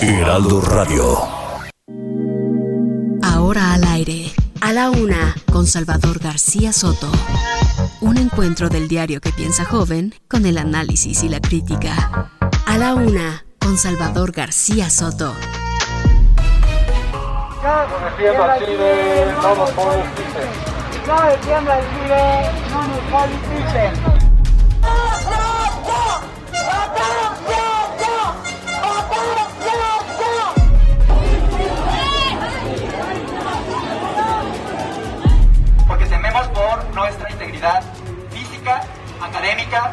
Heraldo Radio. Ahora al aire, a la una, con Salvador García Soto. Un encuentro del diario que piensa joven con el análisis y la crítica. A la una, con Salvador García Soto. Ya defienda Chile, no nos politicen. Ya defienda Chile, no nos politicen. Académica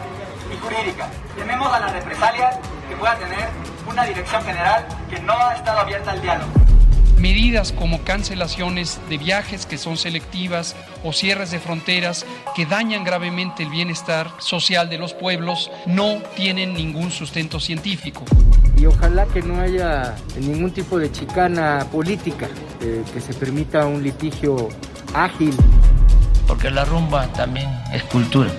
y jurídica. Tememos a las represalias que pueda tener una dirección general que no ha estado abierta al diálogo. Medidas como cancelaciones de viajes que son selectivas o cierres de fronteras que dañan gravemente el bienestar social de los pueblos no tienen ningún sustento científico. Y ojalá que no haya ningún tipo de chicana política, eh, que se permita un litigio ágil. Porque la rumba también es cultura,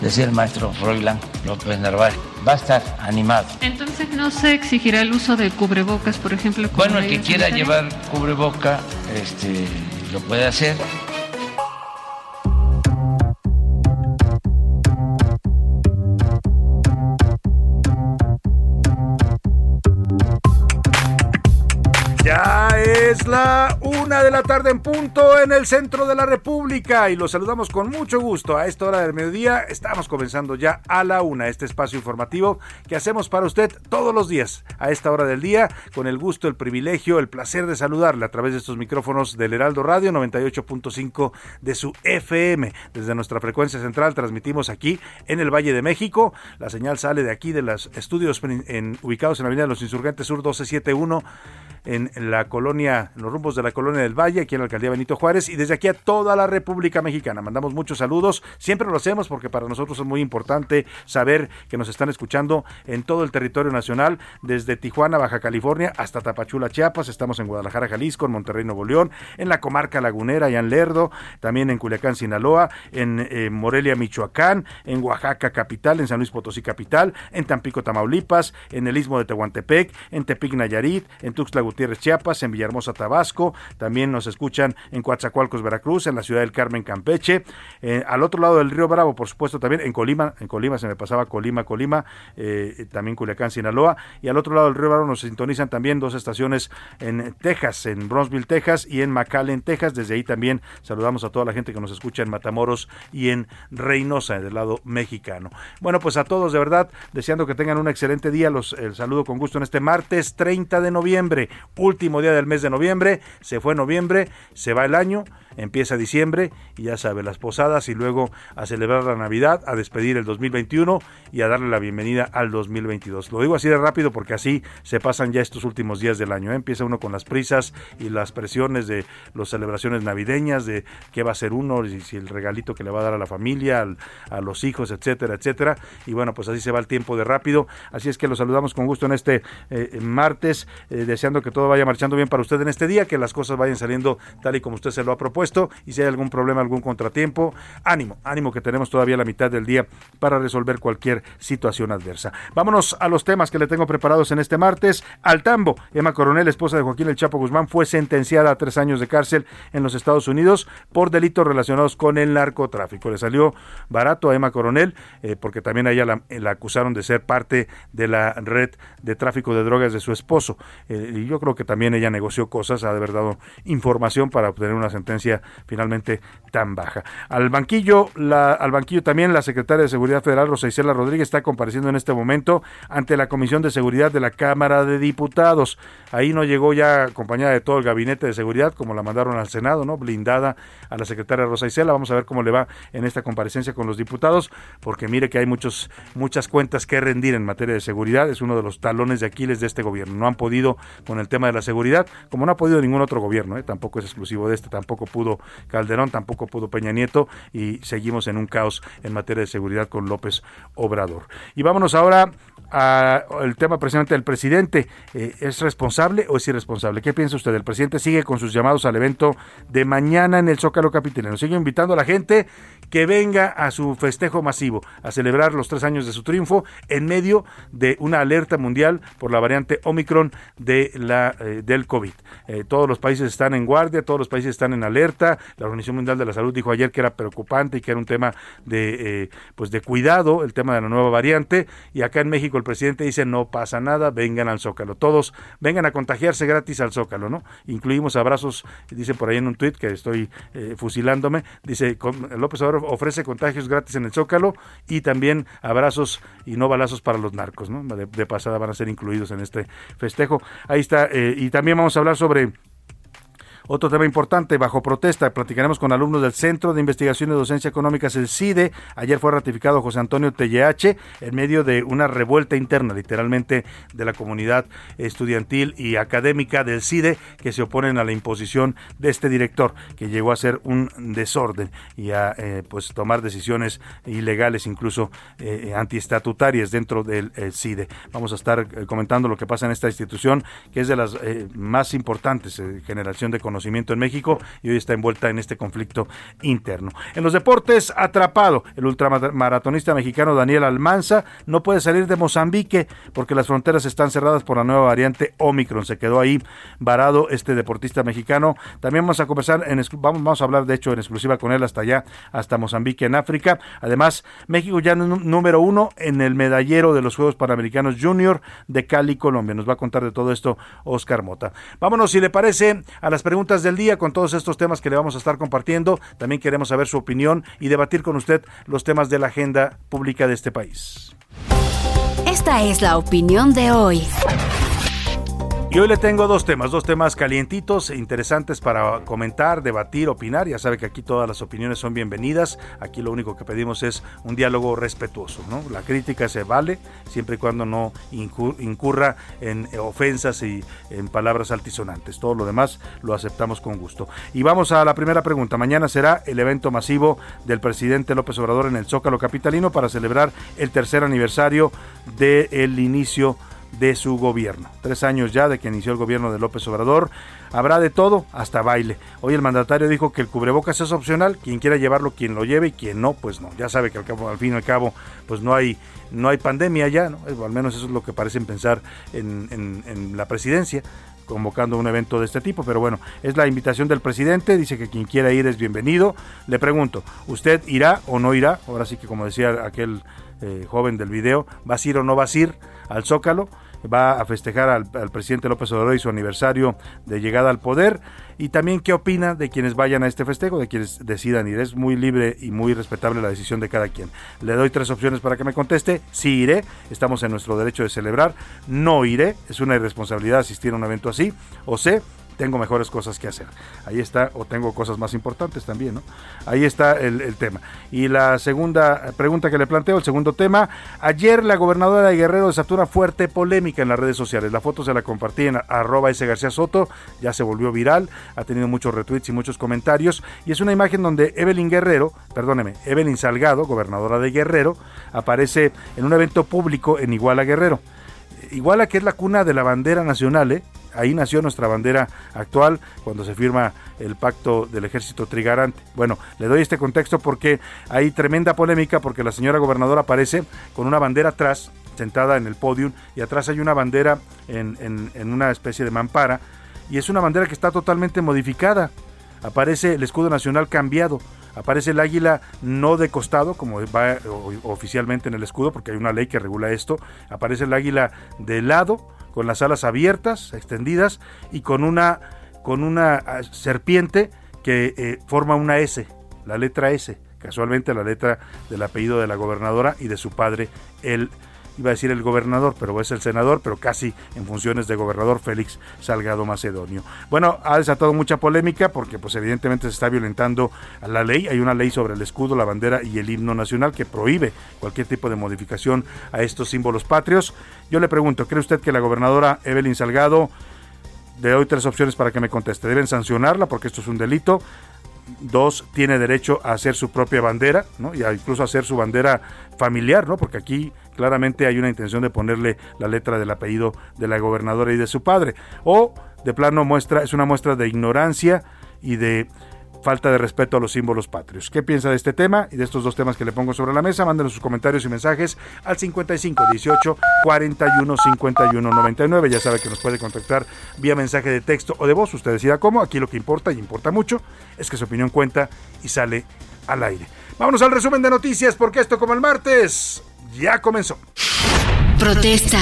decía el maestro Froilán López Narváez va a estar animado. Entonces no se exigirá el uso de cubrebocas, por ejemplo. Bueno, el que quiera llevar cubreboca, este, lo puede hacer. Es la una de la tarde en punto en el centro de la República y los saludamos con mucho gusto. A esta hora del mediodía estamos comenzando ya a la una este espacio informativo que hacemos para usted todos los días a esta hora del día con el gusto, el privilegio, el placer de saludarle a través de estos micrófonos del Heraldo Radio 98.5 de su FM. Desde nuestra frecuencia central transmitimos aquí en el Valle de México. La señal sale de aquí de los estudios en, ubicados en la Avenida de los Insurgentes Sur 1271 en la colonia, en los rumbos de la colonia del Valle, aquí en la alcaldía Benito Juárez, y desde aquí a toda la República Mexicana. Mandamos muchos saludos, siempre lo hacemos porque para nosotros es muy importante saber que nos están escuchando en todo el territorio nacional, desde Tijuana, Baja California, hasta Tapachula, Chiapas, estamos en Guadalajara, Jalisco, en Monterrey, Nuevo León, en la comarca lagunera, y en Lerdo, también en Culiacán, Sinaloa, en eh, Morelia, Michoacán, en Oaxaca, capital, en San Luis Potosí, capital, en Tampico, Tamaulipas, en el Istmo de Tehuantepec, en Tepic, Nayarit, en Tuxtla Gutiérrez, Chiapas, en Villahermosa, Tabasco, también nos escuchan en Coatzacoalcos, Veracruz, en la ciudad del Carmen, Campeche, eh, al otro lado del río Bravo, por supuesto, también en Colima, en Colima se me pasaba Colima, Colima, eh, también Culiacán, Sinaloa, y al otro lado del río Bravo nos sintonizan también dos estaciones en Texas, en Bronzeville, Texas, y en McAllen, Texas, desde ahí también saludamos a toda la gente que nos escucha en Matamoros y en Reynosa, del lado mexicano. Bueno, pues a todos de verdad, deseando que tengan un excelente día, los el saludo con gusto en este martes 30 de noviembre, último día del mes de noviembre, se fue noviembre, se va el año, empieza diciembre y ya sabe, las posadas y luego a celebrar la Navidad, a despedir el 2021 y a darle la bienvenida al 2022. Lo digo así de rápido porque así se pasan ya estos últimos días del año. ¿eh? Empieza uno con las prisas y las presiones de las celebraciones navideñas, de qué va a ser uno, y si el regalito que le va a dar a la familia, a los hijos, etcétera, etcétera. Y bueno, pues así se va el tiempo de rápido. Así es que los saludamos con gusto en este eh, martes, eh, deseando que todo vaya marchando bien para usted en este día, que las cosas vayan saliendo tal y como usted se lo ha propuesto y si hay algún problema, algún contratiempo, ánimo, ánimo que tenemos todavía la mitad del día para resolver cualquier situación adversa. Vámonos a los temas que le tengo preparados en este martes. Al tambo, Emma Coronel, esposa de Joaquín El Chapo Guzmán, fue sentenciada a tres años de cárcel en los Estados Unidos por delitos relacionados con el narcotráfico. Le salió barato a Emma Coronel eh, porque también a ella la, acusaron de ser parte de la red de tráfico de drogas de su esposo. Eh, y yo creo que también ella negoció cosas, ha de haber dado información para obtener una sentencia finalmente tan baja. Al banquillo, la, al banquillo también la secretaria de Seguridad Federal, Rosa Isela Rodríguez, está compareciendo en este momento ante la Comisión de Seguridad de la Cámara de Diputados. Ahí no llegó ya acompañada de todo el gabinete de seguridad, como la mandaron al Senado, ¿no? Blindada a la secretaria Rosa Isela. Vamos a ver cómo le va en esta comparecencia con los diputados, porque mire que hay muchos, muchas cuentas que rendir en materia de seguridad. Es uno de los talones de Aquiles de este gobierno. No han podido con el tema de la seguridad, como no ha podido ningún otro gobierno, ¿eh? tampoco es exclusivo de este, tampoco pudo Calderón, tampoco pudo Peña Nieto y seguimos en un caos en materia de seguridad con López Obrador. Y vámonos ahora al tema precisamente del presidente. Eh, ¿Es responsable o es irresponsable? ¿Qué piensa usted? El presidente sigue con sus llamados al evento de mañana en el Zócalo Capitalino. Sigue invitando a la gente que venga a su festejo masivo, a celebrar los tres años de su triunfo en medio de una alerta mundial por la variante Omicron eh, del COVID. Eh, todos los países están en guardia, todos los países están en alerta. La Organización Mundial de la Salud dijo ayer que era preocupante y que era un tema de, eh, pues de cuidado, el tema de la nueva variante. Y acá en México el presidente dice no pasa nada, vengan al Zócalo. Todos vengan a contagiarse gratis al Zócalo, ¿no? Incluimos abrazos, dice por ahí en un tuit que estoy fusilándome, dice López Obrador ofrece contagios gratis en el Zócalo y también abrazos y no balazos para los narcos, ¿no? De, pasada van a ser incluidos en este festejo. Ahí está, eh, y también vamos a hablar sobre otro tema importante, bajo protesta, platicaremos con alumnos del Centro de Investigación de Docencia Económicas, el CIDE. Ayer fue ratificado José Antonio TLH en medio de una revuelta interna, literalmente, de la comunidad estudiantil y académica del CIDE, que se oponen a la imposición de este director, que llegó a ser un desorden y a eh, pues tomar decisiones ilegales, incluso eh, antiestatutarias dentro del CIDE. Vamos a estar eh, comentando lo que pasa en esta institución, que es de las más importantes generación de conocimiento conocimiento en México y hoy está envuelta en este conflicto interno. En los deportes, atrapado, el ultramaratonista mexicano Daniel Almanza no puede salir de Mozambique porque las fronteras están cerradas por la nueva variante Omicron. Se quedó ahí varado este deportista mexicano. También vamos a conversar, en, vamos, vamos a hablar de hecho en exclusiva con él hasta allá, hasta Mozambique en África. Además, México ya número uno en el medallero de los Juegos Panamericanos Junior de Cali, Colombia. Nos va a contar de todo esto Oscar Mota. Vámonos, si le parece, a las preguntas del día con todos estos temas que le vamos a estar compartiendo. También queremos saber su opinión y debatir con usted los temas de la agenda pública de este país. Esta es la opinión de hoy. Y hoy le tengo dos temas, dos temas calientitos e interesantes para comentar, debatir, opinar. Ya sabe que aquí todas las opiniones son bienvenidas. Aquí lo único que pedimos es un diálogo respetuoso. ¿no? La crítica se vale siempre y cuando no incurra en ofensas y en palabras altisonantes. Todo lo demás lo aceptamos con gusto. Y vamos a la primera pregunta. Mañana será el evento masivo del presidente López Obrador en el Zócalo Capitalino para celebrar el tercer aniversario del inicio de su gobierno. Tres años ya de que inició el gobierno de López Obrador. Habrá de todo, hasta baile. Hoy el mandatario dijo que el cubrebocas es opcional, quien quiera llevarlo, quien lo lleve y quien no, pues no. Ya sabe que al, cabo, al fin y al cabo, pues no hay, no hay pandemia ya, ¿no? al menos eso es lo que parecen pensar en, en la presidencia convocando un evento de este tipo, pero bueno, es la invitación del presidente, dice que quien quiera ir es bienvenido. Le pregunto, ¿usted irá o no irá? Ahora sí que como decía aquel eh, joven del video, ¿vas a ir o no vas a ir al Zócalo? Va a festejar al, presidente López Obrador y su aniversario de llegada al poder y también qué opina de quienes vayan a este festejo, de quienes decidan ir. Es muy libre y muy respetable la decisión de cada quien. Le doy tres opciones para que me conteste. Sí iré, estamos en nuestro derecho de celebrar. No iré, es una irresponsabilidad asistir a un evento así. O sé tengo mejores cosas que hacer. Ahí está, o tengo cosas más importantes también, ¿no? Ahí está el, tema. Y la segunda pregunta que le planteo, el segundo tema, ayer la gobernadora de Guerrero desató una fuerte polémica en las redes sociales. La foto se la compartí en arroba S. García Soto, ya se volvió viral, ha tenido muchos retweets y muchos comentarios, y es una imagen donde Evelyn Guerrero, perdóneme, Evelyn Salgado, gobernadora de Guerrero, aparece en un evento público en Iguala Guerrero. Iguala que es la cuna de la bandera nacional, ¿eh? Ahí nació nuestra bandera actual cuando se firma el pacto del ejército trigarante. Bueno, le doy este contexto porque hay tremenda polémica porque la señora gobernadora aparece con una bandera atrás, sentada en el podium, y atrás hay una bandera en, en una especie de mampara, y es una bandera que está totalmente modificada. Aparece el escudo nacional cambiado aparece el águila no de costado, como va oficialmente en el escudo, porque hay una ley que regula esto, aparece el águila de lado, con las alas abiertas, extendidas, y con una, con una ah, serpiente que eh, forma una S, la letra S, casualmente la letra del apellido de la gobernadora y de su padre, el iba a decir el gobernador, pero es el senador, pero casi en funciones de gobernador Félix Salgado Macedonio. Bueno, ha desatado mucha polémica porque pues evidentemente se está violentando la ley. Hay una ley sobre el escudo, la bandera y el himno nacional que prohíbe cualquier tipo de modificación a estos símbolos patrios. Yo le pregunto, ¿cree usted que la gobernadora Evelyn Salgado de hoy tres opciones para que me conteste. Deben sancionarla porque esto es un delito. Dos, tiene derecho a hacer su propia bandera, ¿no? Y a incluso hacer su bandera familiar, ¿no? Porque aquí claramente hay una intención de ponerle la letra del apellido de la gobernadora y de su padre. O de plano muestra, es una muestra de ignorancia y de falta de respeto a los símbolos patrios. ¿Qué piensa de este tema y de estos dos temas que le pongo sobre la mesa? Mándenos sus comentarios y mensajes al 55 18 41 51 99. Ya sabe que nos puede contactar vía mensaje de texto o de voz. Usted decida cómo. Aquí lo que importa y importa mucho es que su opinión cuenta y sale al aire. Vámonos al resumen de noticias porque esto como el martes ya comenzó. Protesta.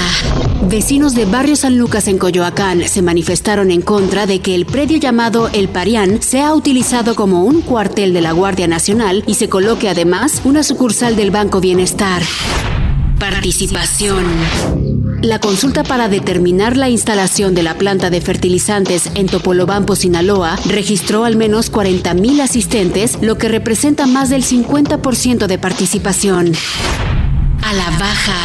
Vecinos de Barrio San Lucas en Coyoacán se manifestaron en contra de que el predio llamado El Parián sea utilizado como un cuartel de la Guardia Nacional y se coloque además una sucursal del Banco Bienestar. Participación. La consulta para determinar la instalación de la planta de fertilizantes en Topolobampo, Sinaloa, registró al menos 40.000 asistentes, lo que representa más del 50% de participación. A la baja.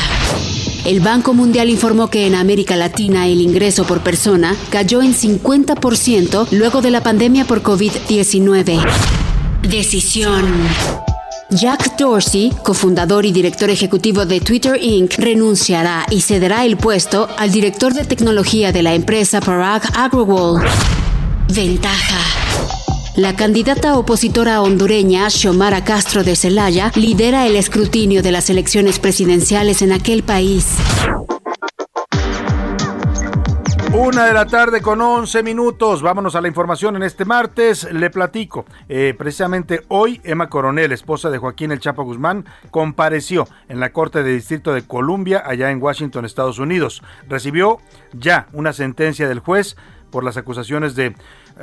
El Banco Mundial informó que en América Latina el ingreso por persona cayó en 50% luego de la pandemia por COVID-19. Decisión. Jack Dorsey, cofundador y director ejecutivo de Twitter Inc., renunciará y cederá el puesto al director de tecnología de la empresa Parag Agrawal. Ventaja. La candidata opositora hondureña Xiomara Castro de Celaya lidera el escrutinio de las elecciones presidenciales en aquel país. Una de la tarde con 11 minutos. Vámonos a la información en este martes. Le platico. Eh, precisamente hoy, Emma Coronel, esposa de Joaquín El Chapo Guzmán, compareció en la Corte de Distrito de Columbia, allá en Washington, Estados Unidos. Recibió ya una sentencia del juez por las acusaciones de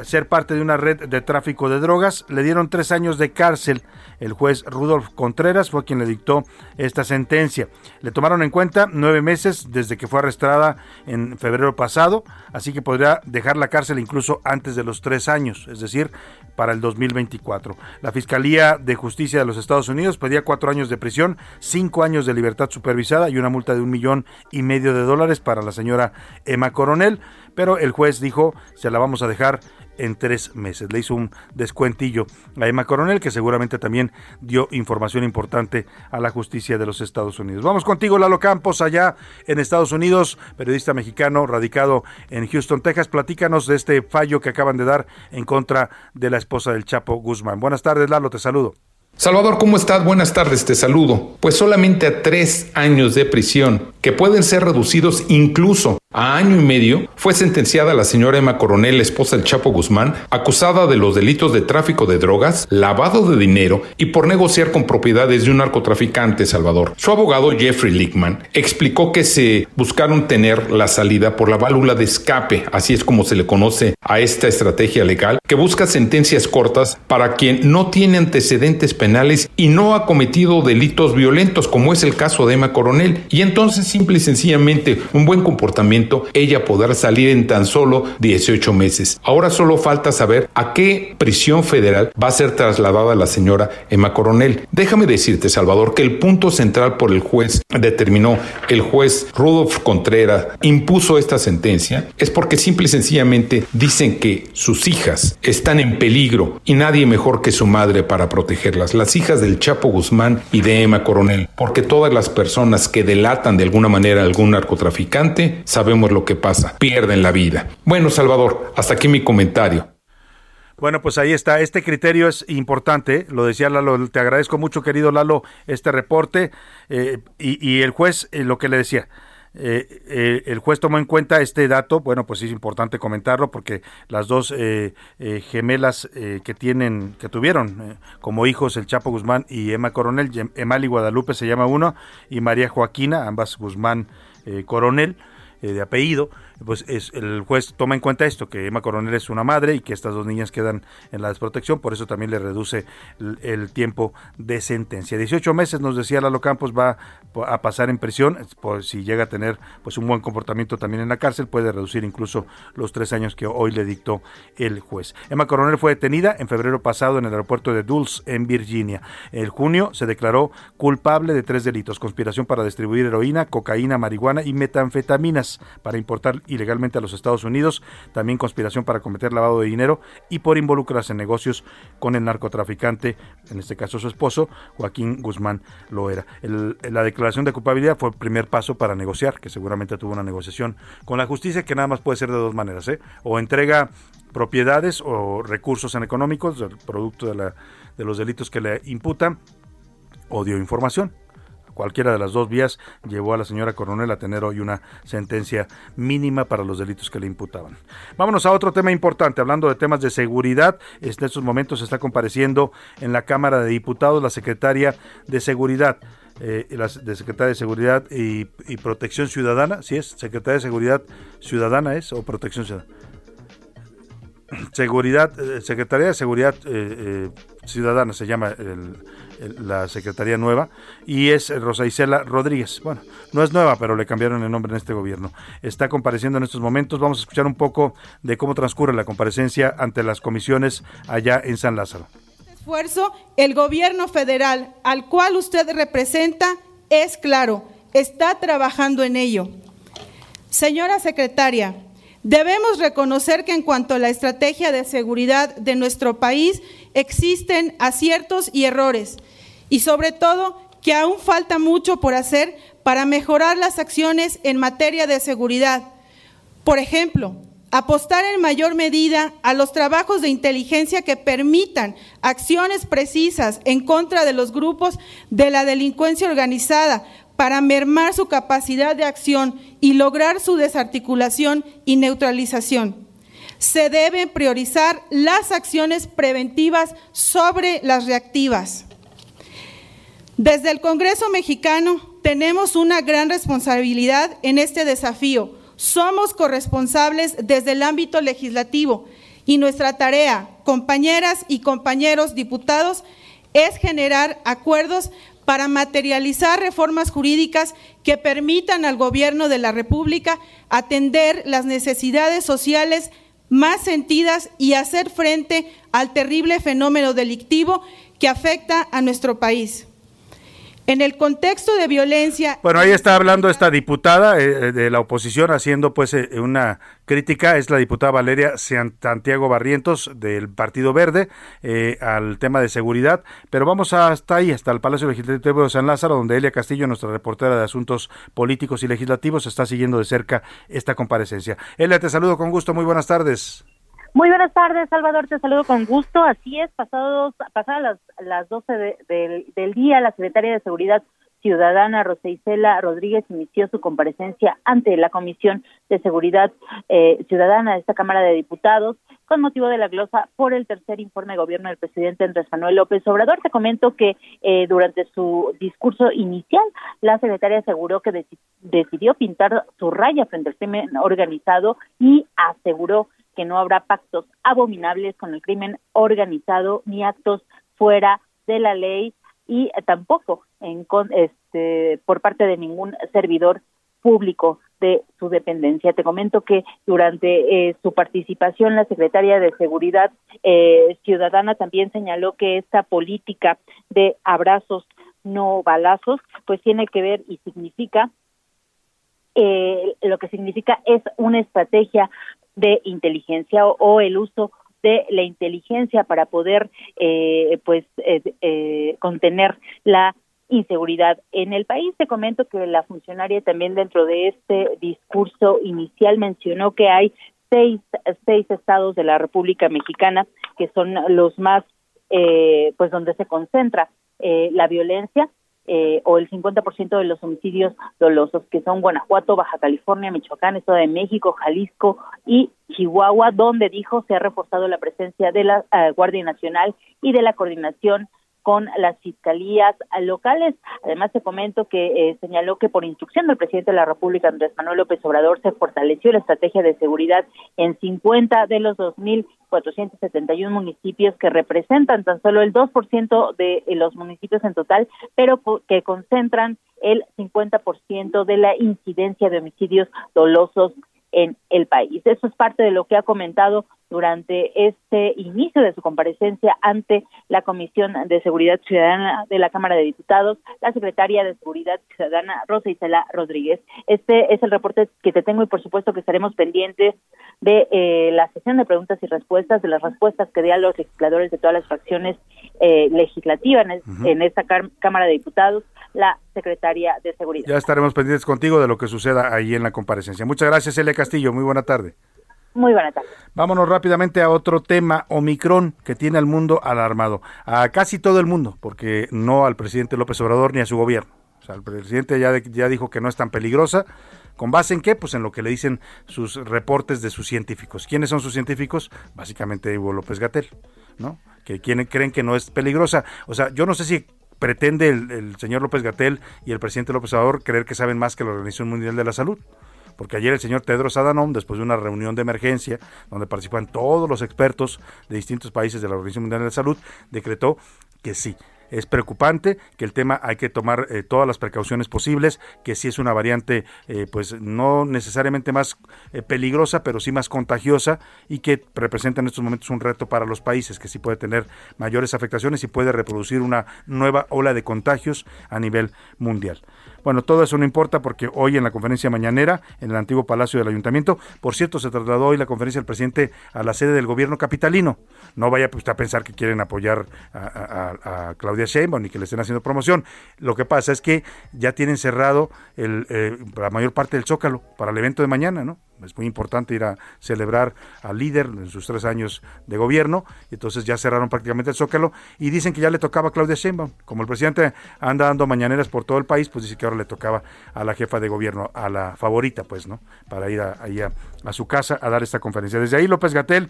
ser parte de una red de tráfico de drogas. Le dieron tres años de cárcel. El juez Rudolf Contreras fue quien le dictó esta sentencia. Le tomaron en cuenta nueve meses desde que fue arrestada en febrero pasado, así que podría dejar la cárcel incluso antes de los tres años, es decir, para el 2024. La Fiscalía de Justicia de los Estados Unidos pedía cuatro años de prisión, cinco años de libertad supervisada y una multa de un millón y medio de dólares para la señora Emma Coronel, pero el juez dijo se la vamos a dejar en tres meses. Le hizo un descuentillo a Emma Coronel, que seguramente también dio información importante a la justicia de los Estados Unidos. Vamos contigo, Lalo Campos, allá en Estados Unidos, periodista mexicano radicado en Houston, Texas. Platícanos de este fallo que acaban de dar en contra de la esposa del Chapo Guzmán. Buenas tardes, Lalo, te saludo. Salvador, ¿cómo estás? Buenas tardes, te saludo. Pues solamente a tres años de prisión, que pueden ser reducidos incluso a año y medio, fue sentenciada la señora Emma Coronel, esposa del Chapo Guzmán, acusada de los delitos de tráfico de drogas, lavado de dinero y por negociar con propiedades de un narcotraficante, Salvador. Su abogado, Jeffrey Lickman, explicó que se buscaron tener la salida por la válvula de escape, así es como se le conoce a esta estrategia legal, que busca sentencias cortas para quien no tiene antecedentes penales y no ha cometido delitos violentos, como es el caso de Emma Coronel, y entonces simple y sencillamente un buen comportamiento ella podrá salir en tan solo 18 meses. Ahora solo falta saber a qué prisión federal va a ser trasladada la señora Emma Coronel. Déjame decirte, Salvador, que el punto central por el juez determinó, el juez Rudolf Contreras impuso esta sentencia, es porque simple y sencillamente dicen que sus hijas están en peligro y nadie mejor que su madre para protegerlas, las hijas del Chapo Guzmán y de Emma Coronel, porque todas las personas que delatan de alguna manera a algún narcotraficante sabemos lo que pasa, pierden la vida. Bueno, Salvador, hasta aquí mi comentario. Bueno, pues ahí está. Este criterio es importante. Lo decía Lalo. Te agradezco mucho, querido Lalo, este reporte. Eh, y, el juez, eh, lo que le decía, eh, el juez tomó en cuenta este dato. Bueno, pues es importante comentarlo porque las dos gemelas que tienen, que tuvieron como hijos el Chapo Guzmán y Emma Coronel, Emali Guadalupe se llama uno y María Joaquina, ambas Guzmán Coronel de apellido, pues es, el juez toma en cuenta esto, que Emma Coronel es una madre y que estas dos niñas quedan en la desprotección, por eso también le reduce el, tiempo de sentencia. 18 meses, nos decía Lalo Campos, va a pasar en prisión, por si llega a tener pues un buen comportamiento también en la cárcel, puede reducir incluso los tres años que hoy le dictó el juez. Emma Coronel fue detenida en febrero pasado en el aeropuerto de Dulce, en Virginia. En junio se declaró culpable de tres delitos, conspiración para distribuir heroína, cocaína, marihuana y metanfetaminas para importar ilegalmente a los Estados Unidos, también conspiración para cometer lavado de dinero y por involucrarse en negocios con el narcotraficante, en este caso su esposo, Joaquín Guzmán Loera. la declaración de culpabilidad fue el primer paso para negociar, que seguramente tuvo una negociación con la justicia, que nada más puede ser de dos maneras, ¿eh? o entrega propiedades o recursos en económicos, producto de, la, de los delitos que le imputan, o dio información cualquiera de las dos vías llevó a la señora Coronel a tener hoy una sentencia mínima para los delitos que le imputaban. Vámonos a otro tema importante, hablando de temas de seguridad. En estos momentos está compareciendo en la Cámara de Diputados la secretaria de Seguridad. Eh, la de Secretaria de Seguridad y, Protección Ciudadana, ¿sí es? Secretaria de Seguridad Ciudadana es o Protección Ciudadana. Seguridad, eh, Secretaría de Seguridad eh, Ciudadana se llama el, la Secretaría nueva, y es Rosa Isela Rodríguez. Bueno, no es nueva, pero le cambiaron el nombre en este gobierno. Está compareciendo en estos momentos. Vamos a escuchar un poco de cómo transcurre la comparecencia ante las comisiones allá en San Lázaro. Esfuerzo, el gobierno federal al cual usted representa es claro, está trabajando en ello. Señora secretaria, Debemos reconocer que en cuanto a la estrategia de seguridad de nuestro país existen aciertos y errores y sobre todo que aún falta mucho por hacer para mejorar las acciones en materia de seguridad. Por ejemplo, apostar en mayor medida a los trabajos de inteligencia que permitan acciones precisas en contra de los grupos de la delincuencia organizada para mermar su capacidad de acción y lograr su desarticulación y neutralización. Se deben priorizar las acciones preventivas sobre las reactivas. Desde el Congreso mexicano tenemos una gran responsabilidad en este desafío. Somos corresponsables desde el ámbito legislativo y nuestra tarea, compañeras y compañeros diputados, es generar acuerdos para materializar reformas jurídicas que permitan al gobierno de la República atender las necesidades sociales más sentidas y hacer frente al terrible fenómeno delictivo que afecta a nuestro país. En el contexto de violencia. Bueno, ahí está hablando esta diputada eh, de la oposición haciendo pues eh, una crítica, es la diputada Valeria Santiago Barrientos del Partido Verde eh, al tema de seguridad, pero vamos hasta ahí, hasta el Palacio Legislativo de San Lázaro, donde Elia Castillo, nuestra reportera de Asuntos Políticos y Legislativos, está siguiendo de cerca esta comparecencia. Elia, te saludo con gusto, muy buenas tardes. Muy buenas tardes, Salvador. Te saludo con gusto. Así es, pasados, pasadas las, las 12 del día, la secretaria de Seguridad Ciudadana Rosa Isela Rodríguez inició su comparecencia ante la Comisión de Seguridad eh, Ciudadana de esta Cámara de Diputados con motivo de la glosa por el tercer informe de gobierno del presidente Andrés Manuel López Obrador. Te comento que eh, durante su discurso inicial, la secretaria aseguró que decidió pintar su raya frente al crimen organizado y aseguró que no habrá pactos abominables con el crimen organizado ni actos fuera de la ley y tampoco en, este, por parte de ningún servidor público de su dependencia. Te comento que durante eh, su participación la secretaria de Seguridad eh, Ciudadana también señaló que esta política de abrazos no balazos pues tiene que ver y significa eh, lo que significa es una estrategia de inteligencia o, el uso de la inteligencia para poder eh, pues eh, eh, contener la inseguridad en el país. Te comento que la funcionaria también dentro de este discurso inicial mencionó que hay seis, seis estados de la República Mexicana que son los más, pues donde se concentra la violencia eh, o el 50% de los homicidios dolosos, que son Guanajuato, Baja California, Michoacán, Estado de México, Jalisco y Chihuahua, donde dijo se ha reforzado la presencia de la eh, Guardia Nacional y de la coordinación con las fiscalías locales. Además, te comento que eh, señaló que por instrucción del presidente de la República, Andrés Manuel López Obrador, se fortaleció la estrategia de seguridad en 50 de los 2.471 municipios que representan tan solo el 2% de los municipios en total, pero que concentran el 50% de la incidencia de homicidios dolosos en el país. Eso es parte de lo que ha comentado durante este inicio de su comparecencia ante la Comisión de Seguridad Ciudadana de la Cámara de Diputados, la secretaria de Seguridad Ciudadana, Rosa Isela Rodríguez. Este es el reporte que te tengo y por supuesto que estaremos pendientes de eh, la sesión de preguntas y respuestas, de las respuestas que a los legisladores de todas las fracciones eh, legislativas en, esta Cámara de Diputados, la secretaria de Seguridad. Ya estaremos pendientes contigo de lo que suceda ahí en la comparecencia. Muchas gracias, Elia Castillo. Muy buena tarde. Muy buena tarde. Vámonos rápidamente a otro tema, Omicron, que tiene al mundo alarmado. A casi todo el mundo, porque no al presidente López Obrador ni a su gobierno. O sea, el presidente ya, ya dijo que no es tan peligrosa. ¿Con base en qué? Pues en lo que le dicen sus reportes de sus científicos. ¿Quiénes son sus científicos? Básicamente Hugo López Gatel, ¿no? Que creen que no es peligrosa. O sea, yo no sé si pretende el señor López Gatel y el presidente López Obrador creer que saben más que la Organización Mundial de la Salud porque ayer el señor Tedros Adhanom, después de una reunión de emergencia donde participan todos los expertos de distintos países de la Organización Mundial de la Salud, decretó que sí, es preocupante, que el tema hay que tomar eh, todas las precauciones posibles, que sí es una variante eh, pues no necesariamente más eh, peligrosa, pero sí más contagiosa y que representa en estos momentos un reto para los países, que sí puede tener mayores afectaciones y puede reproducir una nueva ola de contagios a nivel mundial. Bueno, todo eso no importa porque hoy en la conferencia mañanera en el antiguo Palacio del Ayuntamiento, por cierto, se trasladó hoy la conferencia del presidente a la sede del gobierno capitalino. No vaya usted a pensar que quieren apoyar a, Claudia Sheinbaum ni que le estén haciendo promoción. Lo que pasa es que ya tienen cerrado el, eh, la mayor parte del Zócalo para el evento de mañana, ¿no? Es muy importante ir a celebrar al líder en sus tres años de gobierno, y entonces ya cerraron prácticamente el Zócalo y dicen que ya le tocaba a Claudia Sheinbaum. Como el presidente anda dando mañaneras por todo el país, pues dice que ahora le tocaba a la jefa de gobierno, a la favorita, pues, ¿no? Para ir a, a, a su casa a dar esta conferencia. Desde ahí López Gatel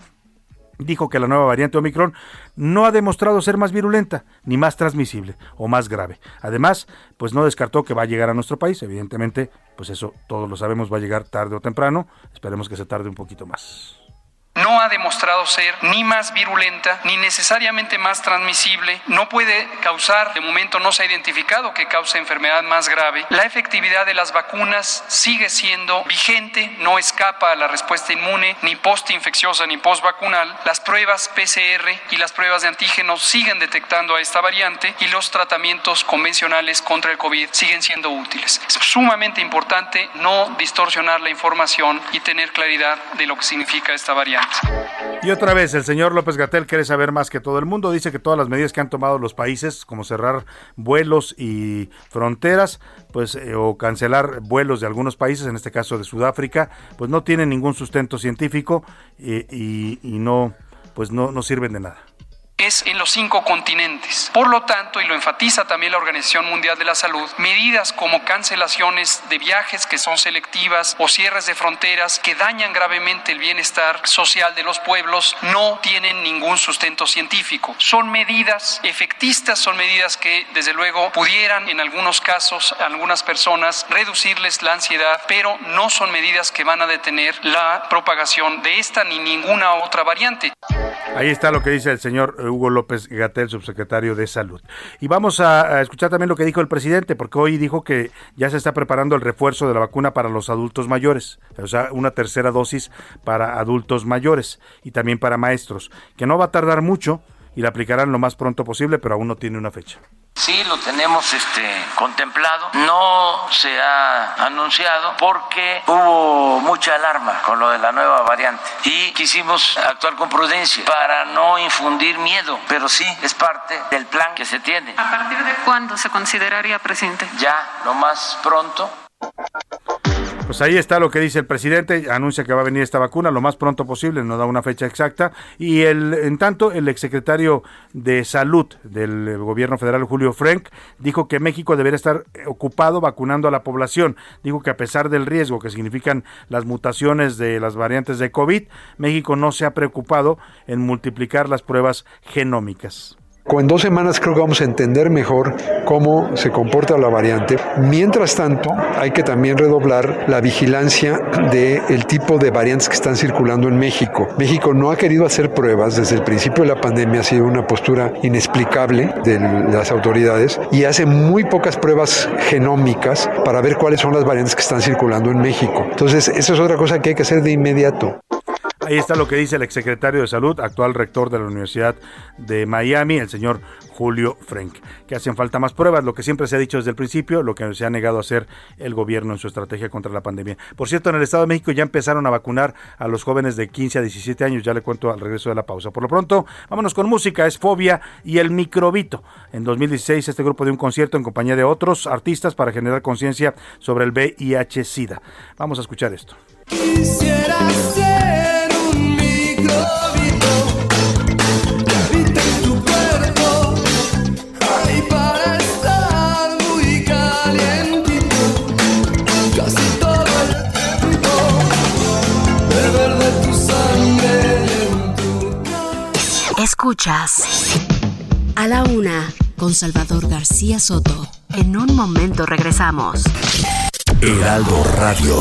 dijo que la nueva variante Omicron no ha demostrado ser más virulenta, ni más transmisible o más grave. Además, pues no descartó que va a llegar a nuestro país. Evidentemente, pues eso todos lo sabemos, va a llegar tarde o temprano. Esperemos que se tarde un poquito más no ha demostrado ser ni más virulenta ni necesariamente más transmisible, no puede causar, de momento no se ha identificado que cause enfermedad más grave. La efectividad de las vacunas sigue siendo vigente, no escapa a la respuesta inmune ni postinfecciosa ni postvacunal. Las pruebas PCR y las pruebas de antígenos siguen detectando a esta variante y los tratamientos convencionales contra el COVID siguen siendo útiles. Es sumamente importante no distorsionar la información y tener claridad de lo que significa esta variante. Y otra vez, el señor López Gatel quiere saber más que todo el mundo. Dice que todas las medidas que han tomado los países, como cerrar vuelos y fronteras, pues eh, o cancelar vuelos de algunos países, en este caso de Sudáfrica, pues no tienen ningún sustento científico y, y no, pues no, no sirven de nada es en los cinco continentes. Por lo tanto, y lo enfatiza también la Organización Mundial de la Salud, medidas como cancelaciones de viajes que son selectivas o cierres de fronteras que dañan gravemente el bienestar social de los pueblos no tienen ningún sustento científico. Son medidas efectistas, son medidas que desde luego pudieran en algunos casos a algunas personas reducirles la ansiedad, pero no son medidas que van a detener la propagación de esta ni ninguna otra variante. Ahí está lo que dice el señor Hugo López Gatel, subsecretario de Salud. Y vamos a, escuchar también lo que dijo el presidente, porque hoy dijo que ya se está preparando el refuerzo de la vacuna para los adultos mayores, o sea, una tercera dosis para adultos mayores y también para maestros, que no va a tardar mucho y la aplicarán lo más pronto posible, pero aún no tiene una fecha. Sí, lo tenemos este, contemplado. No se ha anunciado porque hubo mucha alarma con lo de la nueva variante y quisimos actuar con prudencia para no infundir miedo, pero sí es parte del plan que se tiene. ¿A partir de cuándo se consideraría presente? Ya, lo más pronto. Pues ahí está lo que dice el presidente, anuncia que va a venir esta vacuna lo más pronto posible, no da una fecha exacta. Y el, en tanto, el exsecretario de Salud del gobierno federal, Julio Frank, dijo que México debería estar ocupado vacunando a la población. Dijo que a pesar del riesgo que significan las mutaciones de las variantes de COVID, México no se ha preocupado en multiplicar las pruebas genómicas En dos semanas creo que vamos a entender mejor cómo se comporta la variante. Mientras tanto, hay que también redoblar la vigilancia del tipo de variantes que están circulando en México. México no ha querido hacer pruebas desde el principio de la pandemia, ha sido una postura inexplicable de las autoridades y hace muy pocas pruebas genómicas para ver cuáles son las variantes que están circulando en México. Entonces, esa es otra cosa que hay que hacer de inmediato. Ahí está lo que dice el exsecretario de Salud, actual rector de la Universidad de Miami, el señor Julio Frank, que hacen falta más pruebas, lo que siempre se ha dicho desde el principio, lo que se ha negado a hacer el gobierno en su estrategia contra la pandemia. Por cierto, en el Estado de México ya empezaron a vacunar a los jóvenes de 15 a 17 años, ya le cuento al regreso de la pausa. Por lo pronto, vámonos con música, es Fobia y el Microbito. En 2016 este grupo dio un concierto en compañía de otros artistas para generar conciencia sobre el VIH-Sida. Vamos a escuchar esto. Quisiera Escuchas a la una con Salvador García Soto. En un momento regresamos. Heraldo Radio.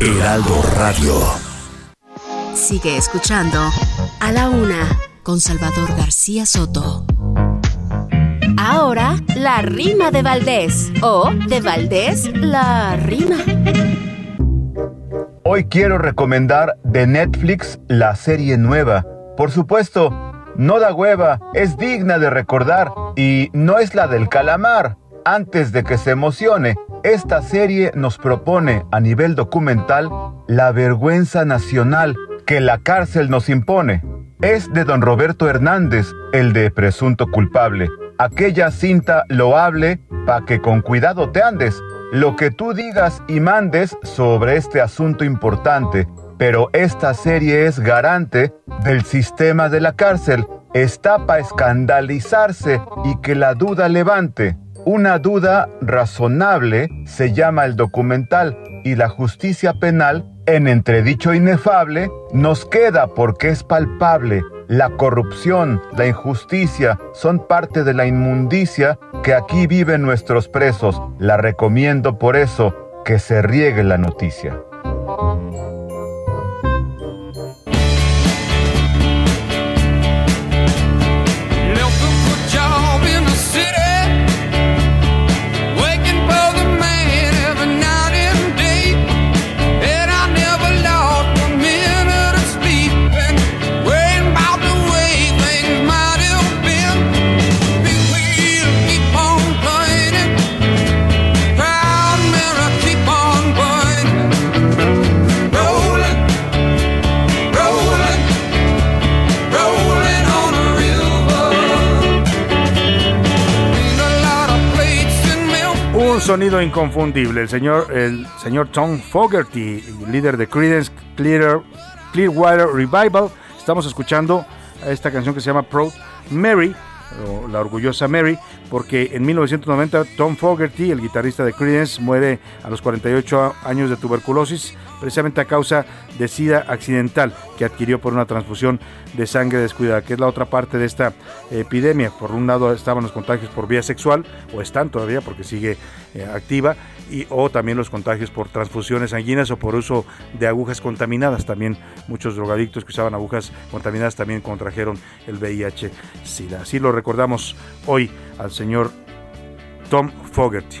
Heraldo Radio. Sigue escuchando a la una con Salvador García Soto. Ahora, la rima de Valdés. O de Valdés, la rima. Hoy quiero recomendar de Netflix la serie nueva. Por supuesto, no da hueva, es digna de recordar y no es la del calamar. Antes de que se emocione, esta serie nos propone a nivel documental la vergüenza nacional que la cárcel nos impone. Es de don Roberto Hernández, el de presunto culpable. Aquella cinta loable pa' que con cuidado te andes. Lo que tú digas y mandes sobre este asunto importante. Pero esta serie es garante del sistema de la cárcel. Está para escandalizarse y que la duda levante. Una duda razonable se llama el documental y la justicia penal, en entredicho inefable, nos queda porque es palpable. La corrupción, la injusticia son parte de la inmundicia que aquí viven nuestros presos. La recomiendo por eso que se riegue la noticia. Sonido inconfundible. El señor, el señor Tom Fogerty, líder de Creedence Clear, Clearwater Revival. Estamos escuchando esta canción que se llama Proud Mary, la orgullosa Mary, porque en 1990 Tom Fogerty, el guitarrista de Creedence, muere a los 48 años de tuberculosis, precisamente a causa de sida accidental que adquirió por una transfusión de sangre descuidada, que es la otra parte de esta epidemia. Por un lado estaban los contagios por vía sexual, o están todavía porque sigue eh, activa, y, o también los contagios por transfusiones sanguíneas o por uso de agujas contaminadas. También muchos drogadictos que usaban agujas contaminadas también contrajeron el VIH-Sida. Así lo recordamos hoy al señor Tom Fogerty.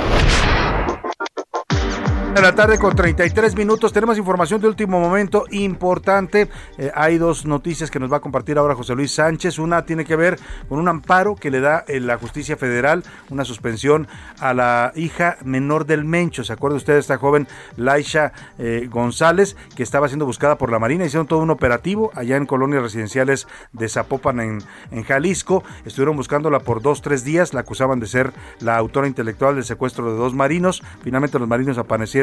De la tarde con 33 minutos. Tenemos información de último momento importante. Eh, hay dos noticias que nos va a compartir ahora José Luis Sánchez. Una tiene que ver con un amparo que le da eh, la justicia federal, una suspensión a la hija menor del Mencho. ¿Se acuerda usted de esta joven Laisha eh, González que estaba siendo buscada por la Marina? Hicieron todo un operativo allá en colonias residenciales de Zapopan en, en Jalisco. Estuvieron buscándola por dos, tres días. La acusaban de ser la autora intelectual del secuestro de dos marinos. Finalmente los marinos aparecieron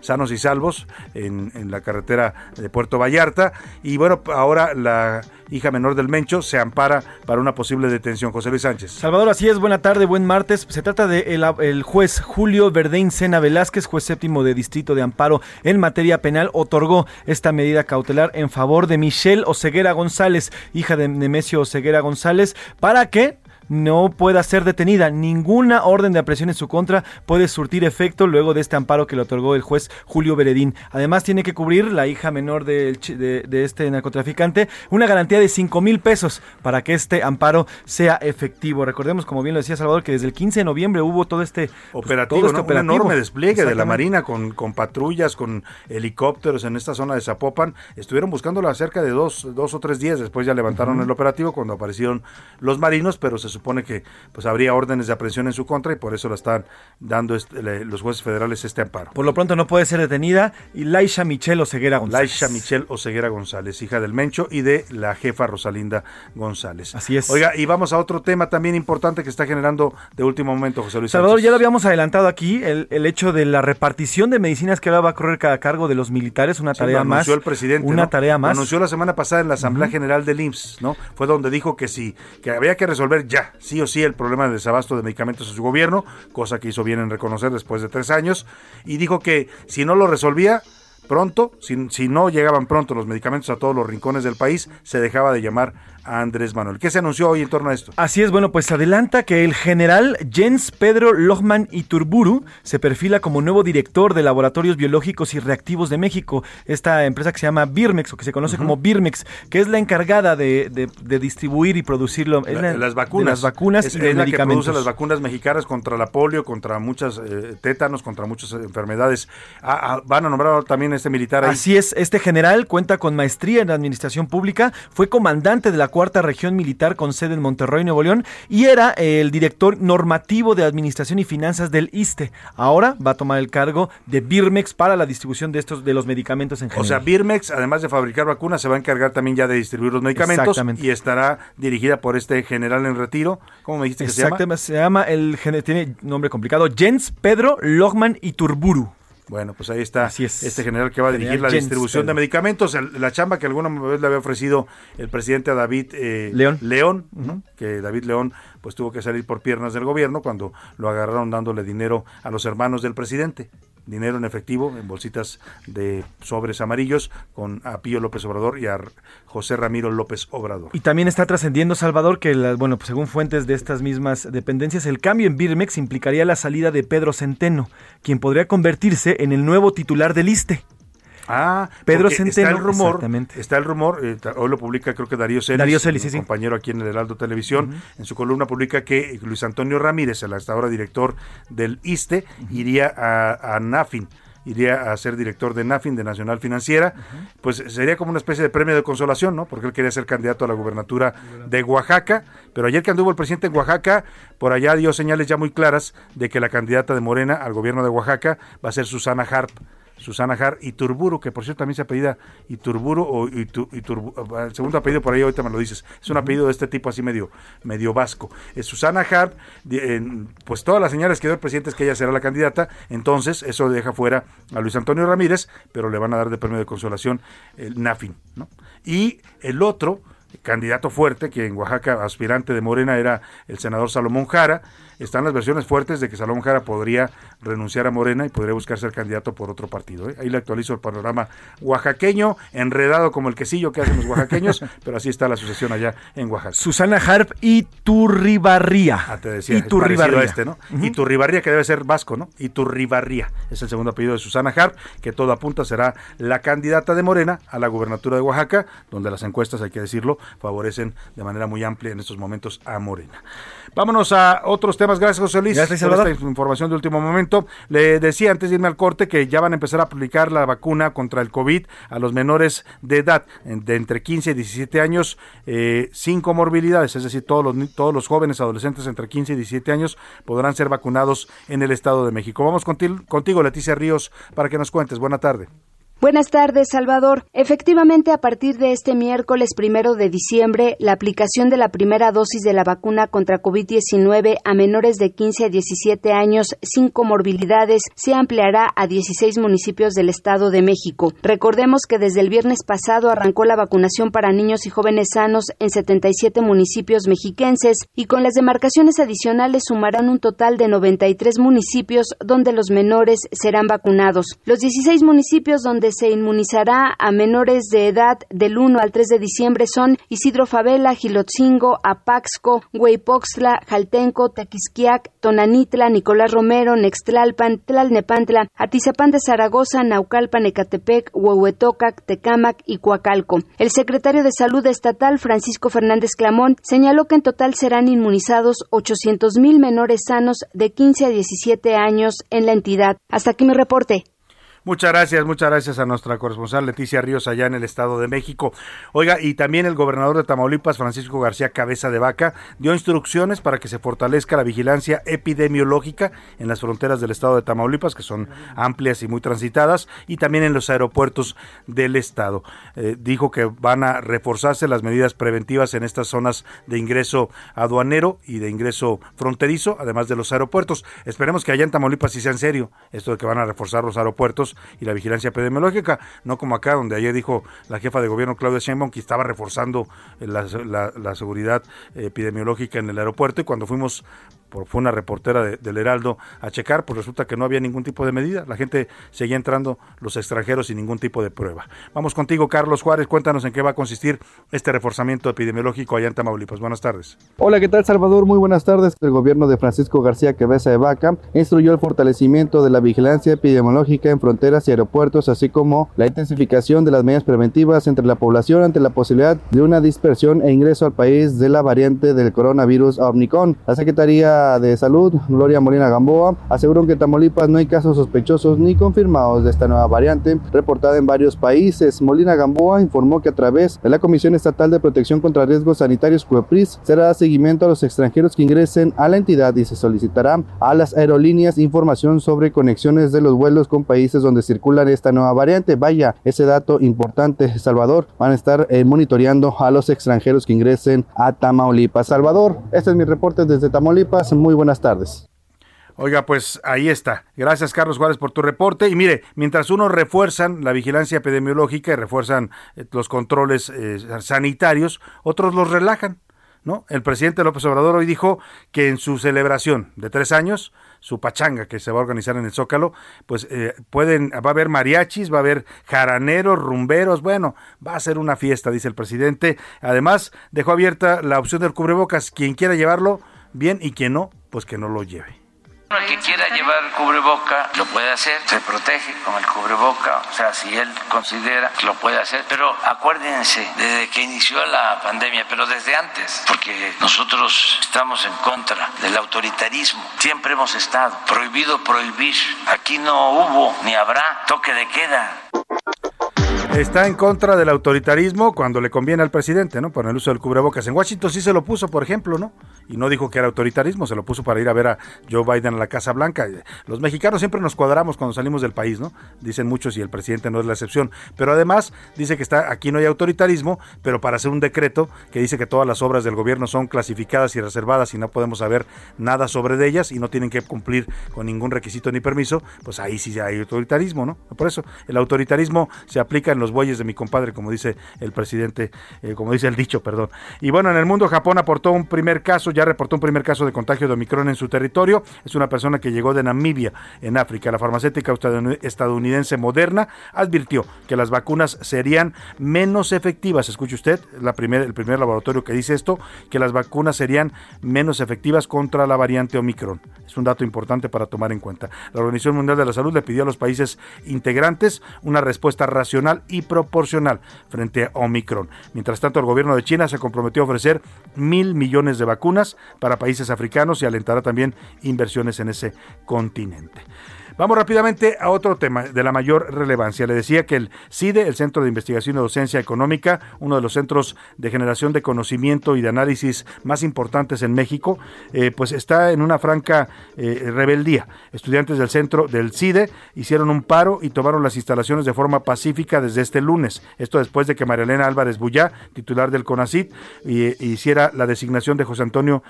sanos y salvos en, la carretera de Puerto Vallarta. Y bueno, ahora la hija menor del Mencho, se ampara para una posible detención. José Luis Sánchez. Salvador, así es, buena tarde, buen martes. Se trata de el, el juez Julio Verdein Sena Velázquez, juez séptimo de Distrito de Amparo en materia penal, otorgó esta medida cautelar en favor de Michelle Oseguera González, hija de Nemesio Oseguera González, para que no pueda ser detenida. Ninguna orden de aprehensión en su contra puede surtir efecto luego de este amparo que le otorgó el juez Julio Beredín. Además, tiene que cubrir la hija menor de, de, de este narcotraficante una garantía de 5 mil pesos para que este amparo sea efectivo. Recordemos, como bien lo decía Salvador, que desde el 15 de noviembre hubo todo este operativo, pues, todo este ¿no? un enorme despliegue de la Marina con, con, patrullas, con helicópteros en esta zona de Zapopan. Estuvieron buscándola cerca de dos, dos o tres días. Después ya levantaron uh -huh. el operativo cuando aparecieron los marinos, pero se supone que pues habría órdenes de aprehensión en su contra y por eso la están dando este, le, los jueces federales este amparo. Por lo pronto no puede ser detenida y Laisha Michelle Oseguera González. Laisha Michelle Oseguera González, hija del Mencho y de la jefa Rosalinda González. Así es. Oiga, y vamos a otro tema también importante que está generando de último momento José Luis Salvador, Sánchez. ya lo habíamos adelantado aquí, el, el, hecho de la repartición de medicinas que ahora va a correr cada cargo de los militares, una Sí, tarea lo más. anunció el presidente. Una ¿no? tarea más. Lo anunció la semana pasada en la Asamblea. General del IMSS, ¿no? Fue donde dijo que sí, que había que resolver ya, sí o sí, el problema del desabasto de medicamentos en su gobierno, cosa que hizo bien en reconocer después de tres años, y dijo que si no lo resolvía pronto, si, si no llegaban pronto los medicamentos a todos los rincones del país, se dejaba de llamar a Andrés Manuel. ¿Qué se anunció hoy en torno a esto? Así es, bueno, pues adelanta que el general Jens Pedro Lohman Iturburu se perfila como nuevo director de Laboratorios Biológicos y Reactivos de México, esta empresa que se llama Birmex o que se conoce como Birmex, que es la encargada de, de- de distribuir y La- la- las vacunas. de las vacunas es, y es la que produce las vacunas mexicanas contra la polio, contra muchas eh, tétanos, contra muchas enfermedades. Ah, ah, van a nombrar también a este militar ahí. Así es, este general cuenta con maestría en administración pública, fue comandante de la cuarta región militar con sede en Monterrey, Nuevo León, y era eh, el director normativo de administración y finanzas del ISTE. Ahora va a tomar el cargo de Birmex para la distribución de estos de los medicamentos en O sea, general. Birmex, además de fabricar vacunas, se va a encargar también ya de distribuir los medicamentos y estará dirigida por este general en retiro. ¿Cómo me dijiste que se llama? Exactamente, se llama el tiene nombre complicado, Jens Pedro Lohman Iturburu. Bueno, pues ahí está Así es. este general que va a dirigir General la Jens distribución de medicamentos, la chamba que alguna vez le había ofrecido el presidente a David eh, León. León, que David León pues tuvo que salir por piernas del gobierno cuando lo agarraron dándole dinero a los hermanos del presidente. Dinero en efectivo, en bolsitas de sobres amarillos, con a Pío López Obrador y a José Ramiro López Obrador. Y también está trascendiendo, Salvador, que, bueno, pues según fuentes de estas mismas dependencias, el cambio en Birmex implicaría la salida de Pedro Centeno, quien podría convertirse en el nuevo titular del ISTE. Ah, Pedro Centeno, está el rumor, está el rumor, eh, hoy lo publica creo que Darío Celis, Darío Celis, un sí, sí. compañero aquí en el Heraldo Televisión, en su columna publica que Luis Antonio Ramírez, el hasta ahora director del ISTE, iría a, a NAFIN, iría a ser director de NAFIN, de Nacional Financiera, pues sería como una especie de premio de consolación, ¿no? Porque él quería ser candidato a la gubernatura. de Oaxaca, pero ayer que anduvo el presidente en Oaxaca, por allá dio señales ya muy claras de que la candidata de Morena al gobierno de Oaxaca va a ser Susana Harp. Susana Har Iturburu, que por cierto también se apellida Iturburu o Itu- Iturbu- el segundo apellido por ahí ahorita me lo dices. Es un apellido de este tipo así medio, medio vasco. Es Susana en- pues todas las señales que dio el presidente es que ella será la candidata, entonces eso deja fuera a Luis Antonio Ramírez, pero le van a dar de premio de consolación el NAFIN, ¿no? Y el otro candidato fuerte, que en Oaxaca aspirante de Morena era el senador Salomón Jara. Están las versiones fuertes de que Salomón Jara podría renunciar a Morena y podría buscar ser candidato por otro partido. ¿eh? Ahí le actualizo el panorama oaxaqueño, enredado como el quesillo que hacen los oaxaqueños, pero así está la sucesión allá en Oaxaca. Susana Harp y Turribarría. Ah, te decía, es Iturribarría. parecido a este, ¿no? Iturribarría, que debe ser vasco, ¿no? Iturribarría es el segundo apellido de Susana Harp, que todo apunta será la candidata de Morena a la gubernatura de Oaxaca, donde las encuestas, hay que decirlo, favorecen de manera muy amplia en estos momentos a Morena. Vámonos a otros temas. Gracias, José Luis, Gracias, por esta información de último momento. Le decía antes de irme al corte que ya van a empezar a aplicar la vacuna contra el COVID a los menores de edad, de entre 15 y 17 años, eh, sin comorbilidades, es decir, todos los, todos los jóvenes adolescentes entre 15 y 17 años podrán ser vacunados en el Estado de México. Vamos contigo, contigo Leticia Ríos, para que nos cuentes. Buena tarde. Buenas tardes, Salvador. Efectivamente, a partir de este miércoles primero de diciembre, la aplicación de la primera dosis de la vacuna contra COVID-19 a menores de 15 a 17 años sin comorbilidades se ampliará a 16 municipios del Estado de México. Recordemos que desde el viernes pasado arrancó la vacunación para niños y jóvenes sanos en 77 municipios mexiquenses y con las demarcaciones adicionales sumarán un total de 93 municipios donde los menores serán vacunados. Los 16 municipios donde se inmunizará a menores de edad del 1 al 3 de diciembre son Isidro Favela, Gilotzingo, Apaxco, Hueypoxtla, Jaltenco, Tequisquiac, Tonanitla, Nicolás Romero, Nextlalpan, Tlalnepantla, Atizapán de Zaragoza, Naucalpan, Ecatepec, Huehuetocac, Tecámac y Coacalco. El secretario de Salud Estatal, Francisco Fernández Clamón, señaló que en total serán inmunizados 800 mil menores sanos de 15 a 17 años en la entidad. Hasta aquí mi reporte. Muchas gracias, muchas gracias a nuestra corresponsal Leticia Ríos allá en el Estado de México. Oiga, y también el gobernador de Tamaulipas, Francisco García Cabeza de Vaca, dio instrucciones para que se fortalezca la vigilancia epidemiológica en las fronteras del Estado de Tamaulipas, que son amplias y muy transitadas, y también en los aeropuertos del Estado. Eh, dijo que van a reforzarse las medidas preventivas en estas zonas de ingreso aduanero y de ingreso fronterizo, además de los aeropuertos. Esperemos que allá en Tamaulipas sí sea en serio esto de que van a reforzar los aeropuertos y la vigilancia epidemiológica, no como acá donde ayer dijo la jefa de gobierno Claudia Sheinbaum que estaba reforzando eh, la, la- la seguridad epidemiológica en el aeropuerto y cuando fuimos por, fue una reportera de- del Heraldo a checar, pues resulta que no había ningún tipo de medida. La gente seguía entrando, los extranjeros, sin ningún tipo de prueba. Vamos contigo, Carlos Juárez. Cuéntanos en qué va a consistir este reforzamiento epidemiológico allá en Tamaulipas. Buenas tardes. Hola, ¿qué tal Salvador? Muy buenas tardes. El gobierno de Francisco García Cabeza de Vaca instruyó el fortalecimiento de la vigilancia epidemiológica en fronteras y aeropuertos, así como la intensificación de las medidas preventivas entre la población ante la posibilidad de una dispersión e ingreso al país de la variante del coronavirus Omicron. La Secretaría de Salud, Gloria Molina Gamboa, aseguró que en Tamaulipas no hay casos sospechosos ni confirmados de esta nueva variante reportada en varios países. Molina Gamboa informó que a través de la Comisión Estatal de Protección contra Riesgos Sanitarios CUEPRIS se dará seguimiento a los extranjeros que ingresen a la entidad y se solicitará a las aerolíneas información sobre conexiones de los vuelos con países donde circulan esta nueva variante. Vaya, ese dato importante, Salvador. Van a estar eh, monitoreando a los extranjeros que ingresen a Tamaulipas. Salvador, este es mi reporte desde Tamaulipas. Muy buenas tardes. Oiga, pues ahí está. Gracias, Carlos Juárez, por tu reporte. Y mire, mientras unos refuerzan la vigilancia epidemiológica y refuerzan eh, los controles eh, sanitarios, otros los relajan. ¿No? El presidente López Obrador hoy dijo que en su celebración de tres años, su pachanga que se va a organizar en el Zócalo, pues eh, pueden, va a haber mariachis, va a haber jaraneros, rumberos, bueno, va a ser una fiesta, dice el presidente. Además, dejó abierta la opción del cubrebocas, quien quiera llevarlo, bien, y quien no, pues que no lo lleve. El que quiera llevar cubreboca lo puede hacer, se protege con el cubreboca, o sea, si él considera lo puede hacer. Pero acuérdense, desde que inició la pandemia, pero desde antes, porque nosotros estamos en contra del autoritarismo, siempre hemos estado prohibido prohibir. Aquí no hubo ni habrá toque de queda. Está en contra del autoritarismo cuando le conviene al presidente, ¿no? Por el uso del cubrebocas. En Washington sí se lo puso, por ejemplo, ¿no? Y no dijo que era autoritarismo, se lo puso para ir a ver a Joe Biden a la Casa Blanca. Los mexicanos siempre nos cuadramos cuando salimos del país, ¿no? Dicen muchos y el presidente no es la excepción. Pero además dice que está aquí no hay autoritarismo, pero para hacer un decreto que dice que todas las obras del gobierno son clasificadas y reservadas y no podemos saber nada sobre ellas y no tienen que cumplir con ningún requisito ni permiso, pues ahí sí hay autoritarismo, ¿no? Por eso el autoritarismo se aplica en los bueyes de mi compadre, como dice el presidente, eh, como dice el dicho, perdón. Y bueno, en el mundo Japón aportó un primer caso, ya reportó un primer caso de contagio de Omicron en su territorio. Es una persona que llegó de Namibia, en África. La farmacéutica estadounidense Moderna advirtió que las vacunas serían menos efectivas. Escuche usted, la primer, el primer laboratorio que dice esto, que las vacunas serían menos efectivas contra la variante Omicron. Es un dato importante para tomar en cuenta. La Organización Mundial de la Salud le pidió a los países integrantes una respuesta racional y proporcional frente a Omicron. Mientras tanto, el gobierno de China se comprometió a ofrecer mil millones de vacunas para países africanos y alentará también inversiones en ese continente. Vamos rápidamente a otro tema de la mayor relevancia. Le decía que el CIDE, el Centro de Investigación y Docencia Económica, uno de los centros de generación de conocimiento y de análisis más importantes en México, eh, pues está en una franca eh, rebeldía. Estudiantes del centro del CIDE hicieron un paro y tomaron las instalaciones de forma pacífica desde este lunes. Esto después de que María Álvarez Bullá, titular del CONACIT, hiciera la designación de José Antonio,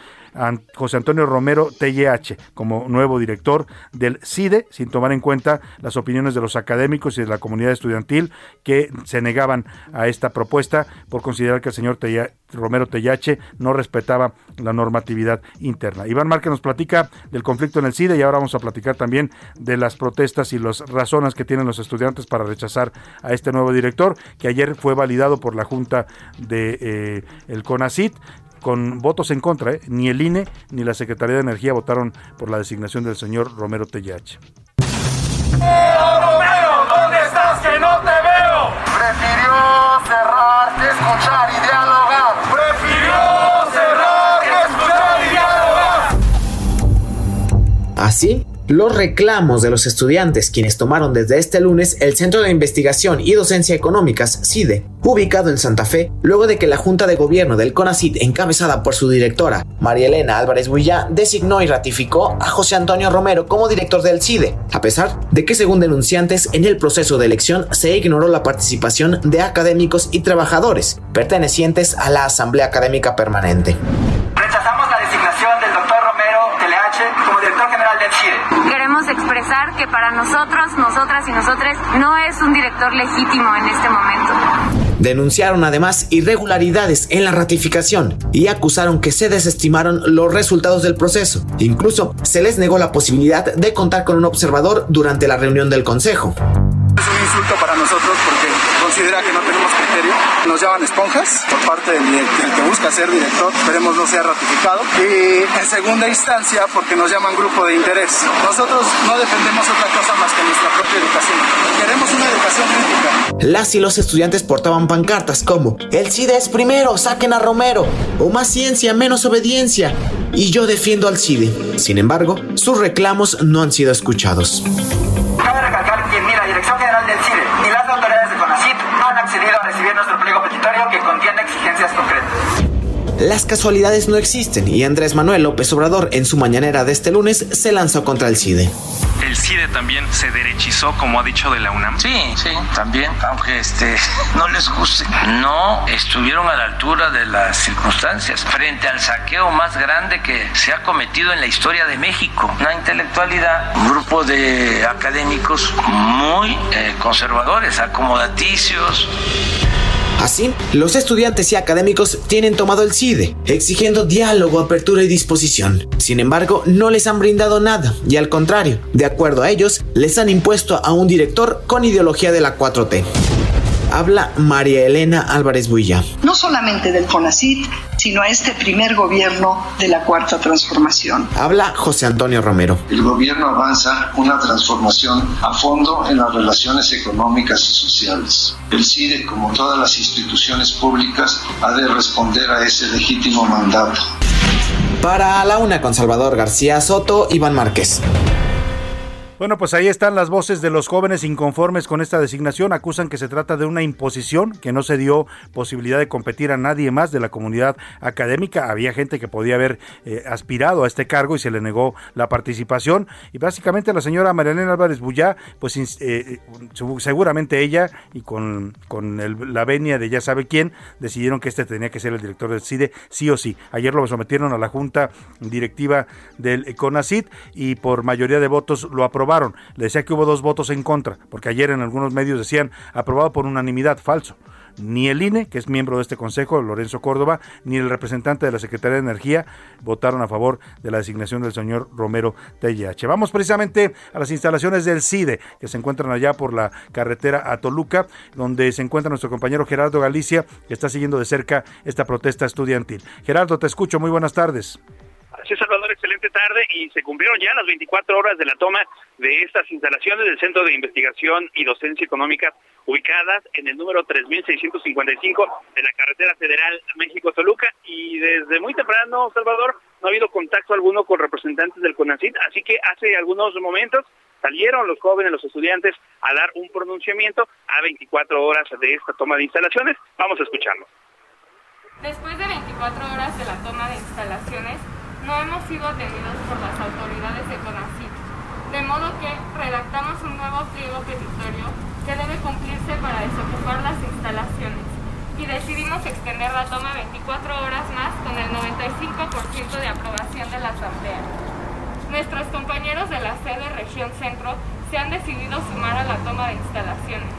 José Antonio Romero TLH como nuevo director del CIDE sin tomar en cuenta las opiniones de los académicos y de la comunidad estudiantil que se negaban a esta propuesta por considerar que el señor Romero Tellache no respetaba la normatividad interna. Iván Márquez nos platica del conflicto en el CIDE y ahora vamos a platicar también de las protestas y las razones que tienen los estudiantes para rechazar a este nuevo director que ayer fue validado por la Junta de eh, el CONACIT con votos en contra. ¿eh? Ni el INE ni la Secretaría de Energía votaron por la designación del señor Romero Tellache. Romero, ¿dónde estás que no te veo? Prefirió cerrar que escuchar y dialogar. Prefirió cerrar que escuchar y dialogar. Así los reclamos de los estudiantes, quienes tomaron desde este lunes el Centro de Investigación y Docencia Económicas, CIDE, ubicado en Santa Fe, luego de que la Junta de Gobierno del CONACID, encabezada por su directora, María Elena Álvarez Buillá, designó y ratificó a José Antonio Romero como director del CIDE, a pesar de que, según denunciantes, en el proceso de elección se ignoró la participación de académicos y trabajadores pertenecientes a la Asamblea Académica Permanente. Rechazamos la designación del doctor Romero TLH como director general del CIDE expresar que para nosotros, nosotras y nosotres no es un director legítimo en este momento. Denunciaron además irregularidades en la ratificación y acusaron que se desestimaron los resultados del proceso. Incluso se les negó la posibilidad de contar con un observador durante la reunión del Consejo. Es un insulto para nosotros porque considera que no tenemos criterio. Nos llaman esponjas por parte del, del, que busca ser director. Esperemos no sea ratificado. Y en segunda instancia porque nos llaman grupo de interés. Nosotros no defendemos otra cosa más que nuestra propia educación. Queremos una educación crítica. Las y los estudiantes portaban pancartas como El CIDE es primero, saquen a Romero. O más ciencia, menos obediencia. Y yo defiendo al CIDE. Sin embargo, sus reclamos no han sido escuchados. Cabe recalcar que ni la Dirección General del CIDE ni las autoridades de CONACYT han accedido a recibir nuestro pliego petitorio que contiene exigencias concretas. Las casualidades no existen y Andrés Manuel López Obrador en su mañanera de este lunes se lanzó contra el CIDE. El CIDE también se derechizó, como ha dicho de la UNAM. Sí, sí, también, aunque este no les guste, no estuvieron a la altura de las circunstancias frente al saqueo más grande que se ha cometido en la historia de México. Una intelectualidad, un grupo de académicos muy eh, conservadores, acomodaticios. Así, los estudiantes y académicos tienen tomado el CIDE, exigiendo diálogo, apertura y disposición. Sin embargo, no les han brindado nada y al contrario, de acuerdo a ellos, les han impuesto a un director con ideología de la 4T. Habla María Elena Álvarez Builla. No solamente del CONACIT, sino a este primer gobierno de la Cuarta Transformación. Habla José Antonio Romero. El gobierno avanza una transformación a fondo en las relaciones económicas y sociales. El CIDE, como todas las instituciones públicas, ha de responder a ese legítimo mandato. Para la una con Salvador García Soto, Iván Márquez. Bueno, pues ahí están las voces de los jóvenes inconformes con esta designación. Acusan que se trata de una imposición, que no se dio posibilidad de competir a nadie más de la comunidad académica. Había gente que podía haber eh, aspirado a este cargo y se le negó la participación. Y básicamente la señora Marilena Álvarez Bullá, pues eh, seguramente ella y con, con el, la venia de ya sabe quién, decidieron que este tenía que ser el director del CIDE, sí o sí. Ayer lo sometieron a la junta directiva del CONACID y por mayoría de votos lo aprobaron le decía que hubo dos votos en contra, porque ayer en algunos medios decían aprobado por unanimidad, falso. Ni el INE, que es miembro de este consejo, Lorenzo Córdoba, ni el representante de la Secretaría de Energía votaron a favor de la designación del señor Romero TLH. Vamos precisamente a las instalaciones del CIDE, que se encuentran allá por la carretera a Toluca, donde se encuentra nuestro compañero Gerardo Galicia, que está siguiendo de cerca esta protesta estudiantil. Gerardo, te escucho, muy buenas tardes. Es, Salvador, excelente tarde y se cumplieron ya las 24 horas de la toma de estas instalaciones del Centro de Investigación y Docencia Económica ubicadas en el número 3655 de la carretera federal México-Toluca y desde muy temprano, Salvador, no ha habido contacto alguno con representantes del CONACIT, así que hace algunos momentos salieron los jóvenes, los estudiantes, a dar un pronunciamiento a 24 horas de esta toma de instalaciones. Vamos a escucharlo. Después de 24 horas de la toma de instalaciones, no hemos sido atendidos por las autoridades de CONACYT, de modo que redactamos un nuevo pliego petitorio que debe cumplirse para desocupar las instalaciones y decidimos extender la toma 24 horas más con el 95% de aprobación de la Asamblea. Nuestros compañeros de la sede Región Centro se han decidido sumar a la toma de instalaciones.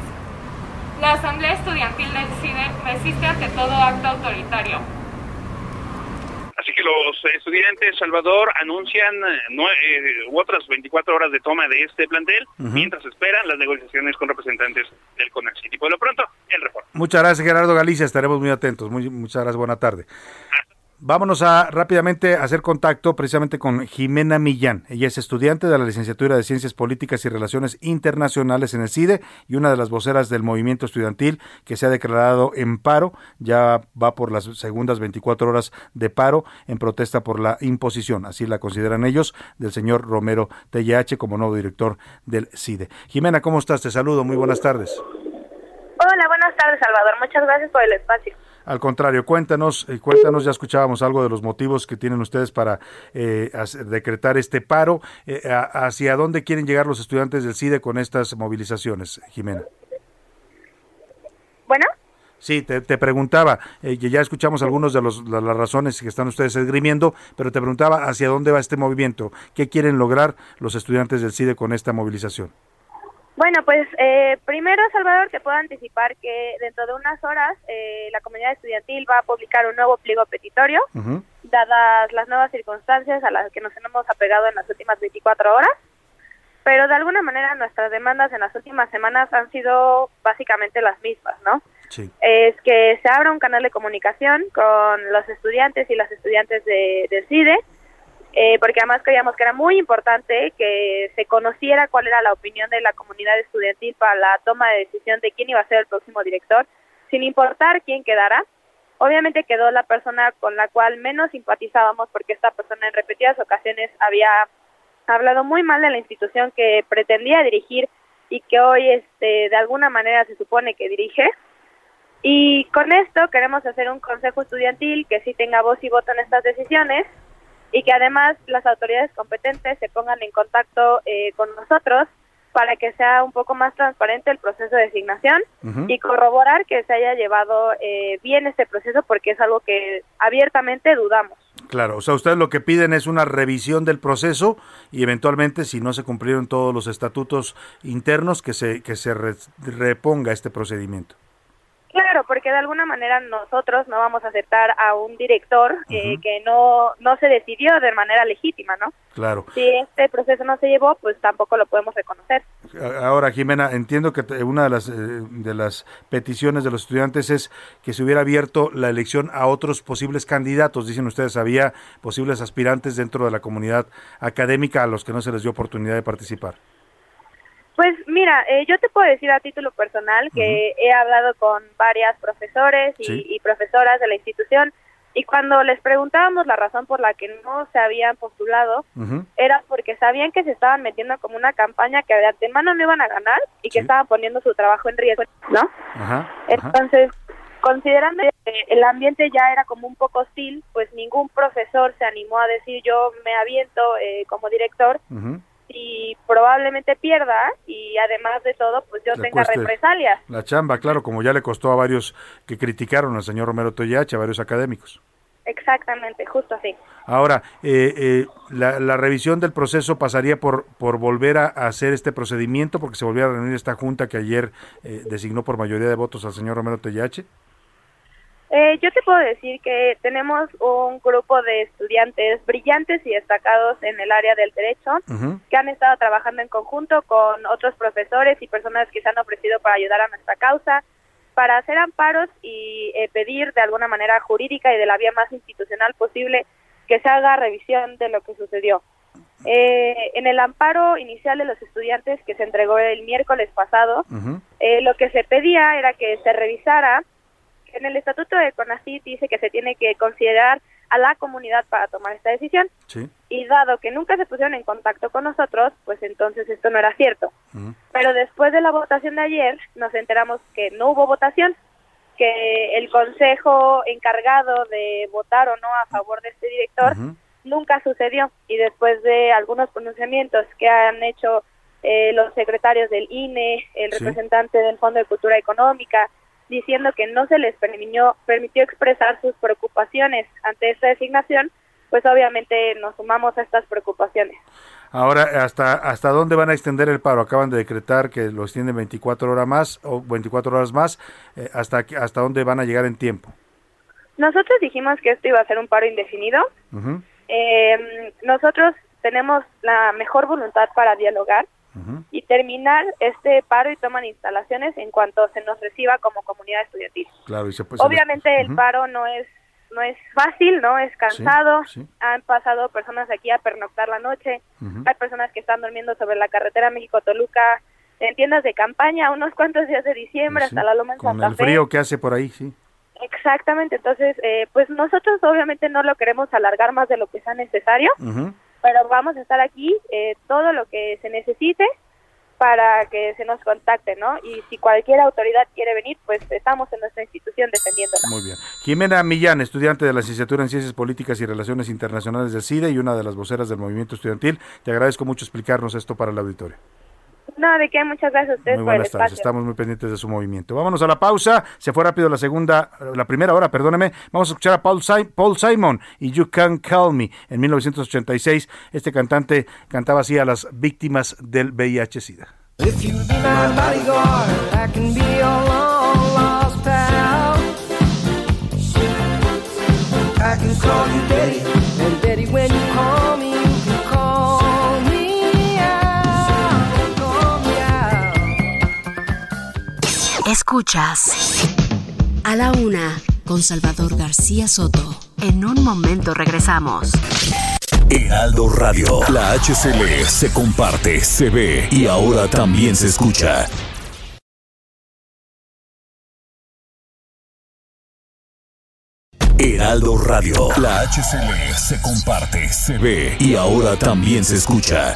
La Asamblea Estudiantil del CIDE resiste ante todo acto autoritario, que los estudiantes Salvador anuncian eh, otras 24 horas de toma de este plantel mientras esperan las negociaciones con representantes del CONACYT. Y por lo pronto, el reporte. Muchas gracias, Gerardo Galicia. Estaremos muy atentos. Muy, muchas gracias. Buena tarde. Vámonos a rápidamente a hacer contacto precisamente con Jimena Millán. Ella es estudiante de la licenciatura de Ciencias Políticas y Relaciones Internacionales en el CIDE y una de las voceras del movimiento estudiantil que se ha declarado en paro. Ya va por las segundas 24 horas de paro en protesta por la imposición, así la consideran ellos, del señor Romero TLH como nuevo director del CIDE. Jimena, ¿cómo estás? Te saludo. Muy buenas tardes. Hola, buenas tardes, Salvador. Muchas gracias por el espacio. Al contrario, cuéntanos, eh, cuéntanos, ya escuchábamos algo de los motivos que tienen ustedes para eh, decretar este paro. Eh, ¿Hacia dónde quieren llegar los estudiantes del CIDE con estas movilizaciones, Jimena? Bueno. Sí, te, preguntaba, ya escuchamos algunas de, los, de las razones que están ustedes esgrimiendo, pero te preguntaba hacia dónde va este movimiento, qué quieren lograr los estudiantes del CIDE con esta movilización. Bueno, pues eh, primero, Salvador, te puedo anticipar que dentro de unas horas eh, la comunidad estudiantil va a publicar un nuevo pliego petitorio, dadas las nuevas circunstancias a las que nos hemos apegado en las últimas 24 horas. Pero de alguna manera nuestras demandas en las últimas semanas han sido básicamente las mismas, ¿no? Sí. Es que se abra un canal de comunicación con los estudiantes y las estudiantes de, de CIDE, eh, porque además creíamos que era muy importante que se conociera cuál era la opinión de la comunidad estudiantil para la toma de decisión de quién iba a ser el próximo director, sin importar quién quedara. Obviamente quedó la persona con la cual menos simpatizábamos porque esta persona en repetidas ocasiones había hablado muy mal de la institución que pretendía dirigir y que hoy este de alguna manera se supone que dirige. Y con esto queremos hacer un consejo estudiantil que sí tenga voz y voto en estas decisiones y que además las autoridades competentes se pongan en contacto eh, con nosotros para que sea un poco más transparente el proceso de designación y corroborar que se haya llevado eh, bien este proceso porque es algo que abiertamente dudamos. Claro, o sea, ustedes lo que piden es una revisión del proceso y eventualmente, si no se cumplieron todos los estatutos internos, que se, que se reponga este procedimiento. Claro, porque de alguna manera nosotros no vamos a aceptar a un director eh, que no, no se decidió de manera legítima, ¿no? Claro. Si este proceso no se llevó, pues tampoco lo podemos reconocer. Ahora, Jimena, entiendo que una de las, eh, de las peticiones de los estudiantes es que se hubiera abierto la elección a otros posibles candidatos. Dicen ustedes, había posibles aspirantes dentro de la comunidad académica a los que no se les dio oportunidad de participar. Pues mira, eh, yo te puedo decir a título personal que he hablado con varias profesores y, profesoras de la institución y cuando les preguntábamos la razón por la que no se habían postulado, era porque sabían que se estaban metiendo como una campaña que de antemano no iban a ganar y que estaban poniendo su trabajo en riesgo, ¿no? Entonces, considerando que el ambiente ya era como un poco hostil, pues ningún profesor se animó a decir yo me aviento eh, como director y probablemente pierda y además de todo pues yo tenga represalias. La chamba, claro, como ya le costó a varios que criticaron al señor Romero Toyache, a varios académicos. Exactamente, justo así. Ahora, eh, eh, la, revisión del proceso pasaría por, por volver a, hacer este procedimiento, porque se volviera a reunir esta junta que ayer eh, designó por mayoría de votos al señor Romero Toyache. Eh, yo te puedo decir que tenemos un grupo de estudiantes brillantes y destacados en el área del derecho que han estado trabajando en conjunto con otros profesores y personas que se han ofrecido para ayudar a nuestra causa, para hacer amparos y eh, pedir de alguna manera jurídica y de la vía más institucional posible que se haga revisión de lo que sucedió. Eh, en el amparo inicial de los estudiantes que se entregó el miércoles pasado, eh, lo que se pedía era que se revisara, en el estatuto de CONACYT dice que se tiene que considerar a la comunidad para tomar esta decisión. Y dado que nunca se pusieron en contacto con nosotros, pues entonces esto no era cierto. Pero después de la votación de ayer, nos enteramos que no hubo votación, que el consejo encargado de votar o no a favor de este director nunca sucedió. Y después de algunos pronunciamientos que han hecho eh, los secretarios del INE, el representante del Fondo de Cultura Económica, diciendo que no se les permitió, permitió expresar sus preocupaciones ante esta designación, pues obviamente nos sumamos a estas preocupaciones. Ahora, ¿hasta, ¿hasta dónde van a extender el paro? Acaban de decretar que lo extienden 24 horas más o 24 horas más. Eh, ¿hasta, ¿Hasta dónde van a llegar en tiempo? Nosotros dijimos que esto iba a ser un paro indefinido. Eh, nosotros tenemos la mejor voluntad para dialogar y terminar este paro y toma de instalaciones en cuanto se nos reciba como comunidad estudiantil. Claro, y se Obviamente el paro no es no es fácil, ¿no? Es cansado. Han pasado personas aquí a pernoctar la noche. Hay personas que están durmiendo sobre la carretera México-Toluca en tiendas de campaña unos cuantos días de diciembre hasta la Loma en Con el frío que hace por ahí, sí. Exactamente, entonces, eh, pues nosotros obviamente no lo queremos alargar más de lo que sea necesario, pero vamos a estar aquí eh, todo lo que se necesite para que se nos contacte, ¿no? Y si cualquier autoridad quiere venir, pues estamos en nuestra institución defendiéndola. Muy bien. Jimena Millán, estudiante de la licenciatura en Ciencias Políticas y Relaciones Internacionales del CIDE y una de las voceras del movimiento estudiantil, te agradezco mucho explicarnos esto para el auditorio. No, de qué, muchas gracias a ustedes muy buenas tardes, estamos muy pendientes de su movimiento. Vámonos a la pausa, se fue rápido la segunda, la primera hora, perdóneme. Vamos a escuchar a Paul, Paul Simon y You Can Call Me en 1986. Este cantante cantaba así a las víctimas del VIH-Sida. Escuchas a la una con Salvador García Soto. En un momento regresamos. Heraldo Radio, la HCL se comparte, se ve y ahora también se escucha. Heraldo Radio, la HCL se comparte, se ve y ahora también se escucha.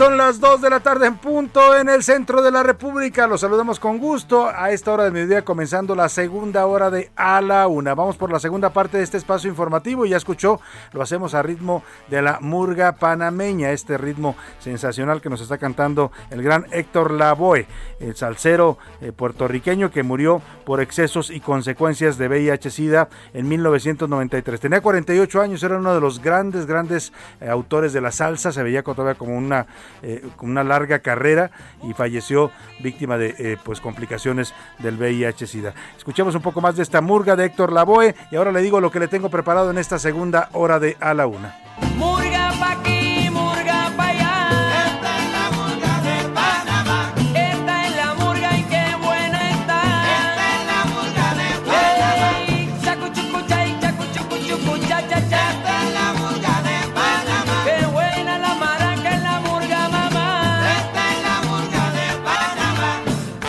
Son las 2 de la tarde en punto en el centro de la República. Los saludamos con gusto a esta hora de mediodía comenzando la segunda hora de A la Una. Vamos por la segunda parte de este espacio informativo. Ya escuchó, lo hacemos a ritmo de la murga panameña, este ritmo sensacional que nos está cantando el gran Héctor Lavoe, el salsero eh, puertorriqueño que murió por excesos y consecuencias de VIH-Sida en 1993. Tenía 48 años, era uno de los grandes, grandes eh, autores de la salsa, se veía todavía como una eh, con una larga carrera y falleció víctima de eh, pues complicaciones del VIH-Sida. Escuchemos un poco más de esta murga de Héctor Lavoe y ahora le digo lo que le tengo preparado en esta segunda hora de A la Una.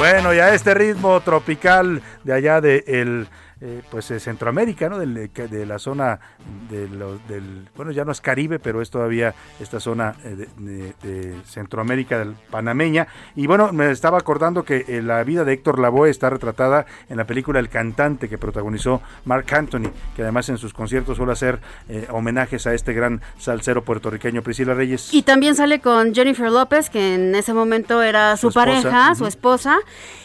Bueno, y a este ritmo tropical de allá de el eh, pues de Centroamérica, ¿no? Del- de, la zona de del, bueno, ya no es Caribe, pero es todavía esta zona eh, de, de- de Centroamérica del panameña. Y bueno, me estaba acordando que eh, la vida de Héctor Lavoe está retratada en la película El cantante que protagonizó Mark Anthony, que además en sus conciertos suele hacer eh, homenajes a este gran salsero puertorriqueño Priscila Reyes. Y también sale con Jennifer López, que en ese momento era su, Su esposa, pareja, su esposa.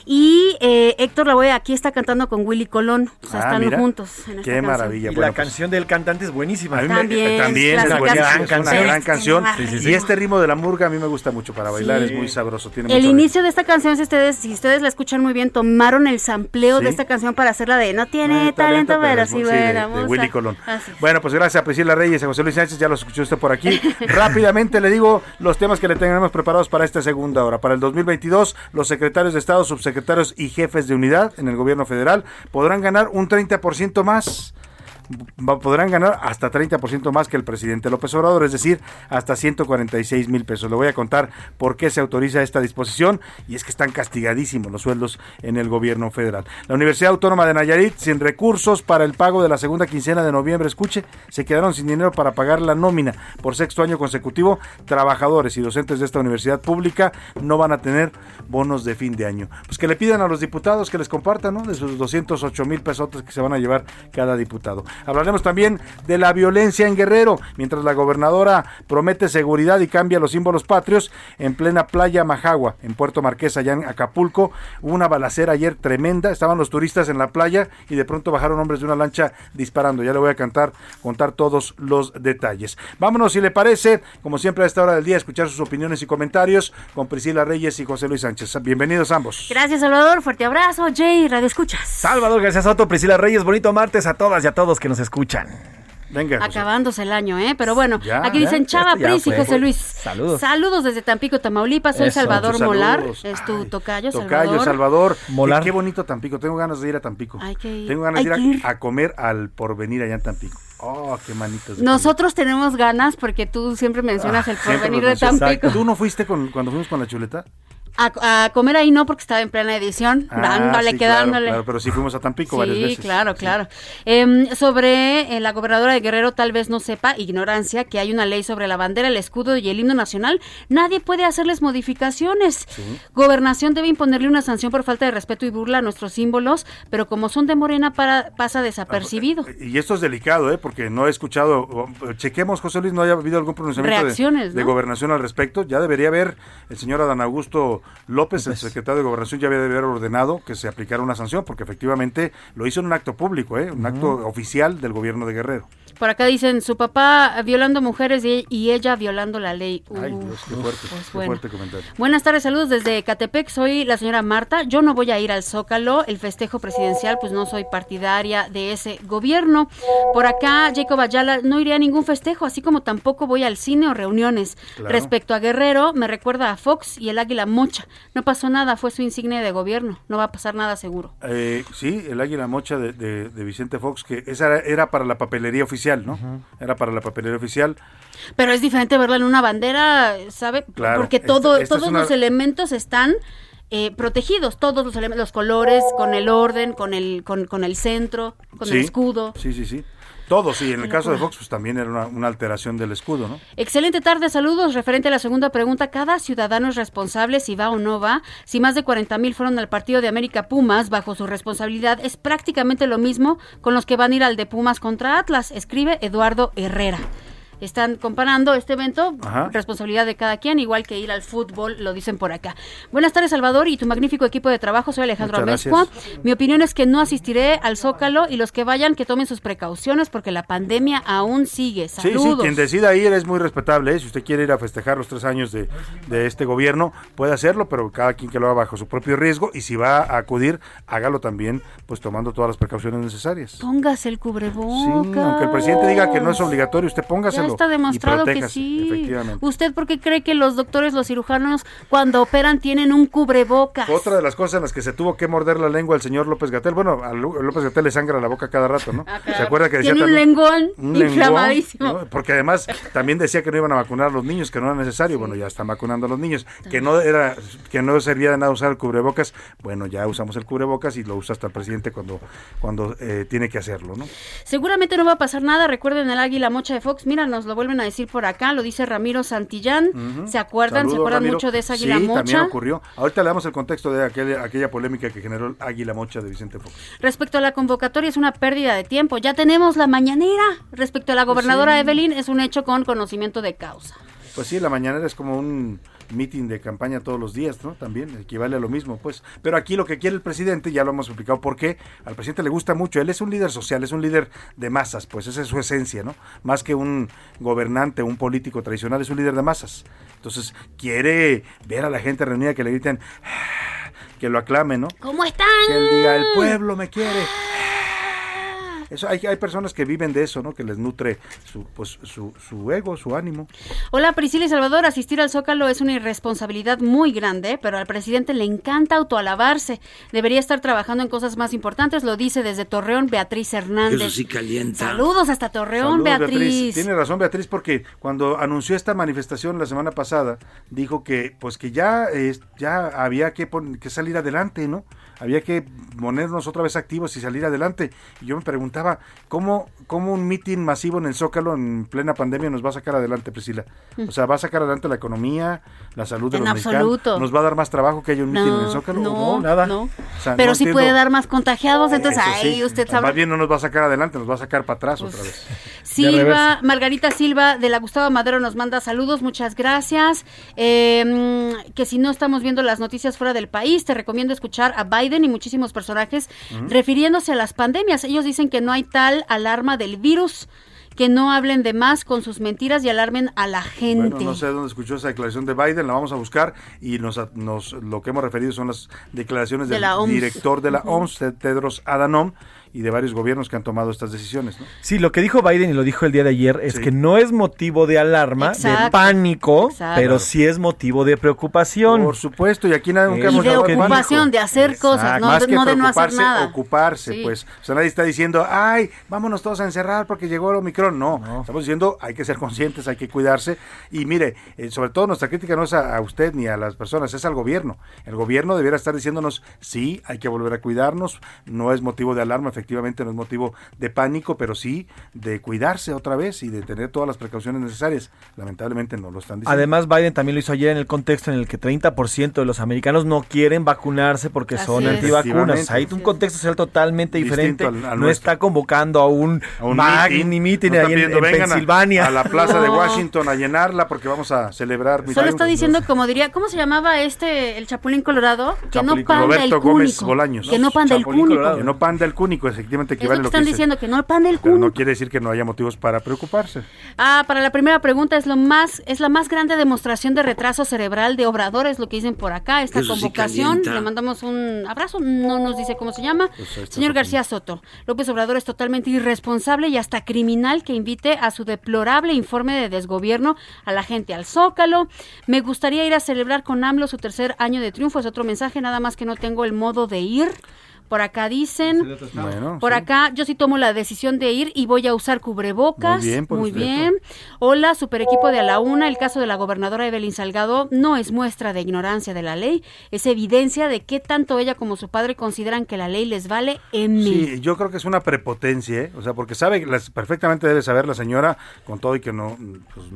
Y eh, Héctor Lavoe aquí está cantando con Willy Colón. O sea, Ah, están mira. juntos. En esta Qué canción. maravilla. Y Bueno, la pues- canción del cantante es buenísima. Mí me- también es, gran es una canción. gran canción. Sí, sí, sí. Y este ritmo de la murga a mí me gusta mucho para bailar, Sí. es muy sabroso. Tiene El mucho inicio de esta canción, si ustedes, si ustedes la escuchan muy bien, tomaron el sampleo Sí. de esta canción para hacerla de no tiene Eh, talento, pero sí buena de, de musa". Willy Colón. Así es. Bueno, pues gracias a Priscila Reyes y a José Luis Sánchez, ya los escuchó usted por aquí. Rápidamente le digo los temas que le tenemos preparados para esta segunda hora. Para el 2022, los secretarios de Estado, subsecretarios y jefes de unidad en el gobierno federal podrán ganar un 30% más. Podrán ganar hasta 30% más que el presidente López Obrador, es decir, hasta 146 mil pesos. Le voy a contar por qué se autoriza esta disposición y es que están castigadísimos los sueldos en el gobierno federal. La Universidad Autónoma de Nayarit, sin recursos para el pago de la segunda quincena de noviembre, escuche, se quedaron sin dinero para pagar la nómina. Por sexto año consecutivo, trabajadores y docentes de esta universidad pública no van a tener bonos de fin de año. Pues que le pidan a los diputados que les compartan, ¿no? De sus 208 mil pesos que se van a llevar cada diputado. Hablaremos también de la violencia en Guerrero, mientras la gobernadora promete seguridad y cambia los símbolos patrios en plena playa Majagua, en Puerto Marqués, allá en Acapulco. Hubo una balacera ayer tremenda, estaban los turistas en la playa y de pronto bajaron hombres de una lancha disparando. Ya le voy a cantar, contar todos los detalles. Vámonos, si le parece, como siempre a esta hora del día, a escuchar sus opiniones y comentarios con Priscila Reyes y José Luis Sánchez. Bienvenidos ambos. Gracias, Salvador. Fuerte abrazo. Jay, Radio Escuchas. Salvador García Soto, Priscila Reyes, bonito martes a todas y a todos que nos escuchan. Venga. Acabándose el año, ¿eh? Pero bueno, Ya, aquí ya, dicen Chava esto ya Pris y fue. José Luis. Saludos. Saludos desde Tampico, Tamaulipas. Soy Eso, Salvador Molar. saludos. Es tu tocayo, Tocayo, Salvador. Salvador. Molar. Qué, qué bonito Tampico. Tengo ganas de ir a Tampico. Hay que ir. Tengo ganas de Hay ir, que ir. A, a comer al porvenir allá en Tampico. Oh, qué manitas. Nosotros tenemos ganas porque tú siempre mencionas el Ah, Siempre porvenir de. Tampico. ¿Tú no fuiste con, cuando fuimos con la chuleta? A, a comer ahí no porque estaba en plena edición, Ah, dándole, sí, que claro, claro, pero sí fuimos a Tampico varias Sí, veces. claro, claro. Em, sobre eh, la gobernadora de Guerrero, tal vez no sepa, ignorancia, que hay una ley sobre la bandera, el escudo y el himno nacional. Nadie puede hacerles modificaciones. Gobernación debe imponerle una sanción por falta de respeto y burla a nuestros símbolos, pero como son de Morena, para, pasa desapercibido. Y esto es delicado, ¿eh? porque no he escuchado, chequemos, José Luis, no haya habido algún pronunciamiento de- Reacciones, de, ¿no? gobernación al respecto. Ya debería haber, el señor Adán Augusto López, el secretario de Gobernación, ya debería haber ordenado que se aplicara una sanción, porque efectivamente lo hizo en un acto público, ¿eh? un acto oficial del gobierno de Guerrero. Por acá dicen, su papá violando mujeres y, ella violando la ley. Ay, Dios, qué fuerte, pues qué bueno. fuerte comentario. Buenas tardes, saludos desde Catepec. Soy la señora Marta. Yo no voy a ir al Zócalo, el festejo presidencial, pues no soy partidaria de ese gobierno. Por acá, Jacob Ayala, no iré a ningún festejo, así como tampoco voy al cine o reuniones. Claro. Respecto a Guerrero, me recuerda a Fox y el águila mocha. No pasó nada, fue su insignia de gobierno. No va a pasar nada seguro. Eh, sí, el águila mocha de, de- de Vicente Fox, que esa era, era para la papelería oficial, ¿no? Era para la papelería oficial. Pero es diferente verla en una bandera, ¿sabe? Claro, Porque esta- todo, esta todos una- los elementos están eh, protegidos, todos los elementos, los colores, con el orden, con el, con, con el centro, con Sí, el escudo. Sí, sí, sí. Todo, sí. En el caso de. Fox, pues también era una, una alteración del escudo, ¿no? Excelente tarde, saludos. Referente a la segunda pregunta, cada ciudadano es responsable si va o no va. Si más de 40 mil fueron al partido de América Pumas bajo su responsabilidad, es prácticamente lo mismo con los que van a ir al de Pumas contra Atlas, escribe Eduardo Herrera. Están comparando este evento, Ajá. responsabilidad de cada quien, igual que ir al fútbol, lo dicen por acá. Buenas tardes, Salvador, y tu magnífico equipo de trabajo. Soy Alejandro Amezcua. Mi opinión es que no asistiré al Zócalo y los que vayan que tomen sus precauciones porque la pandemia aún sigue. Sí, Saludos. sí, quien decida ir es muy respetable. ¿eh? Si usted quiere ir a festejar los tres años de, de este gobierno, puede hacerlo, pero cada quien que lo haga bajo su propio riesgo. Y si va a acudir, hágalo también, pues tomando todas las precauciones necesarias. Póngase el Sí, cubrebocas. aunque el presidente diga que no es obligatorio, usted póngaselo. Está demostrado que sí. ¿Usted por qué cree que los doctores, los cirujanos, cuando operan tienen un cubrebocas? Otra de las cosas en las que se tuvo que morder la lengua el señor López Gatel, bueno, a López Gatel le sangra la boca cada rato, ¿no? ¿Se acuerda que decía Tiene un lengón un lengón, inflamadísimo. ¿no? Porque además también decía que no iban a vacunar a los niños, que no era necesario. Bueno, ya están vacunando a los niños. Que no era, que no servía de nada usar el cubrebocas. Bueno, ya usamos el cubrebocas y lo usa hasta el presidente cuando, cuando eh, tiene que hacerlo, ¿no? Seguramente no va a pasar nada. Recuerden el águila mocha de Fox. Mira, nos lo vuelven a decir por acá. Lo dice Ramiro Santillán. ¿Se acuerdan? ¿Se acuerdan Ramiro. mucho de esa águila sí, también mocha? ocurrió. Ahorita le damos el contexto de aquella, aquella polémica que generó el águila mocha de Vicente Fox. Respecto a la convocatoria, es una pérdida de tiempo. Ya tenemos la mañanera. Respecto a la gobernadora sí. Evelyn, es un hecho con conocimiento de causa. Pues sí, la mañanera es como un meeting de campaña todos los días, ¿no? También equivale a lo mismo, pues. Pero aquí lo que quiere el presidente, ya lo hemos explicado por qué, al presidente le gusta mucho, él es un líder social, es un líder de masas, pues esa es su esencia, ¿no? Más que un gobernante, un político tradicional, es un líder de masas. Entonces, quiere ver a la gente reunida que le griten, que lo aclame, ¿no? ¿Cómo están? Que él diga, el pueblo me quiere. Eso, hay, hay personas que viven de eso, ¿no? Que les nutre su, pues, su, su ego, su ánimo. Hola Priscila y Salvador, asistir al Zócalo es una irresponsabilidad muy grande, pero al presidente le encanta autoalabarse. Debería estar trabajando en cosas más importantes, lo dice desde Torreón Beatriz Hernández. Eso sí calienta. Saludos hasta Torreón, Saludos, Beatriz. Tiene razón Beatriz porque cuando anunció esta manifestación la semana pasada dijo que pues que ya ya había que, que salir adelante, ¿no? Había que ponernos otra vez activos y salir adelante. Y yo me preguntaba, ¿cómo, cómo un mitin masivo en el Zócalo en plena pandemia nos va a sacar adelante, Priscila? O sea, ¿va a sacar adelante la economía, la salud de En los mexicanos? absoluto. ¿Nos va a dar más trabajo que haya un mitin en el Zócalo? no, nada. no. O sea, Pero no sí entiendo. puede dar más contagiados, entonces ahí sí. usted sabrá. Más bien no nos va a sacar adelante, nos va a sacar para atrás otra vez. Silva, Margarita Silva de la Gustavo Madero nos manda saludos, muchas gracias. Eh, que si no estamos viendo las noticias fuera del país, te recomiendo escuchar a Biden y muchísimos personajes refiriéndose a las pandemias. Ellos dicen que no hay tal alarma del virus, que no hablen de más con sus mentiras y alarmen a la gente. Bueno, no sé dónde escuchó esa declaración de Biden, la vamos a buscar y nos, nos lo que hemos referido son las declaraciones De del director de la. OMS, Ted- Tedros Adhanom, y de varios gobiernos que han tomado estas decisiones. ¿no? Sí, lo que dijo Biden y lo dijo el día de ayer es Sí. que no es motivo de alarma, de pánico, Exacto. pero sí es motivo de preocupación. Por supuesto, y aquí nunca Eh, hemos de ocupación, de hacer cosas, no, Más de, que no de no hacer nada. ocuparse, Sí. pues. O sea, nadie está diciendo, ay, vámonos todos a encerrar porque llegó el Omicron. No, estamos diciendo, hay que ser conscientes, hay que cuidarse. Y mire, eh, sobre todo nuestra crítica no es a, a usted ni a las personas, es al gobierno. El gobierno debiera estar diciéndonos, sí, hay que volver a cuidarnos. No es motivo de alarma, efectivamente, no es motivo de pánico, pero sí de cuidarse otra vez y de tener todas las precauciones necesarias. Lamentablemente no lo están diciendo. Además, Biden también lo hizo ayer en el contexto en el que 30% de los americanos no quieren vacunarse porque Así son es. antivacunas. Efectivamente. Hay un contexto social totalmente diferente. Distinto al- al no está convocando a un, a un meeting, meeting no ahí en, pidiendo, en "Vengan a- Pensilvania. A, la plaza de. Washington a llenarla porque vamos a celebrar. mi Solo triunfo". está diciendo, como diría, ¿cómo se llamaba este, el Chapulín Colorado? Que no panda Roberto el Gómez cúnico. Bolaños. Que no panda el cúnico. Colorado. Que no panda el cúnico, efectivamente Es lo equivale que a lo que están dice. diciendo, que no el Pero no quiere decir que no haya motivos para preocuparse. Ah, para la primera pregunta es lo más es la más grande demostración de retraso cerebral de Obrador, es lo que dicen por acá, esta Eso convocación. Le mandamos un abrazo, no nos dice cómo se llama. Pues Señor García Soto, López Obrador es totalmente irresponsable y hasta criminal que invite a su deplorable informe de desgobierno a la gente al Zócalo. Me gustaría ir a celebrar con AMLO su tercer año de triunfo, es otro mensaje, nada más que no tengo el modo de ir. Por acá dicen, Bueno, por sí. acá yo sí tomo la decisión de ir y voy a usar cubrebocas. Muy bien, por Muy usted. bien. Hola, super equipo de a la una. El caso de la gobernadora Evelyn Salgado no es muestra de ignorancia de la ley, es evidencia de que tanto ella como su padre consideran que la ley les vale M. Sí, yo creo que es una prepotencia, ¿eh? o sea, porque sabe, las, perfectamente debe saber la señora, con todo y que no, pues,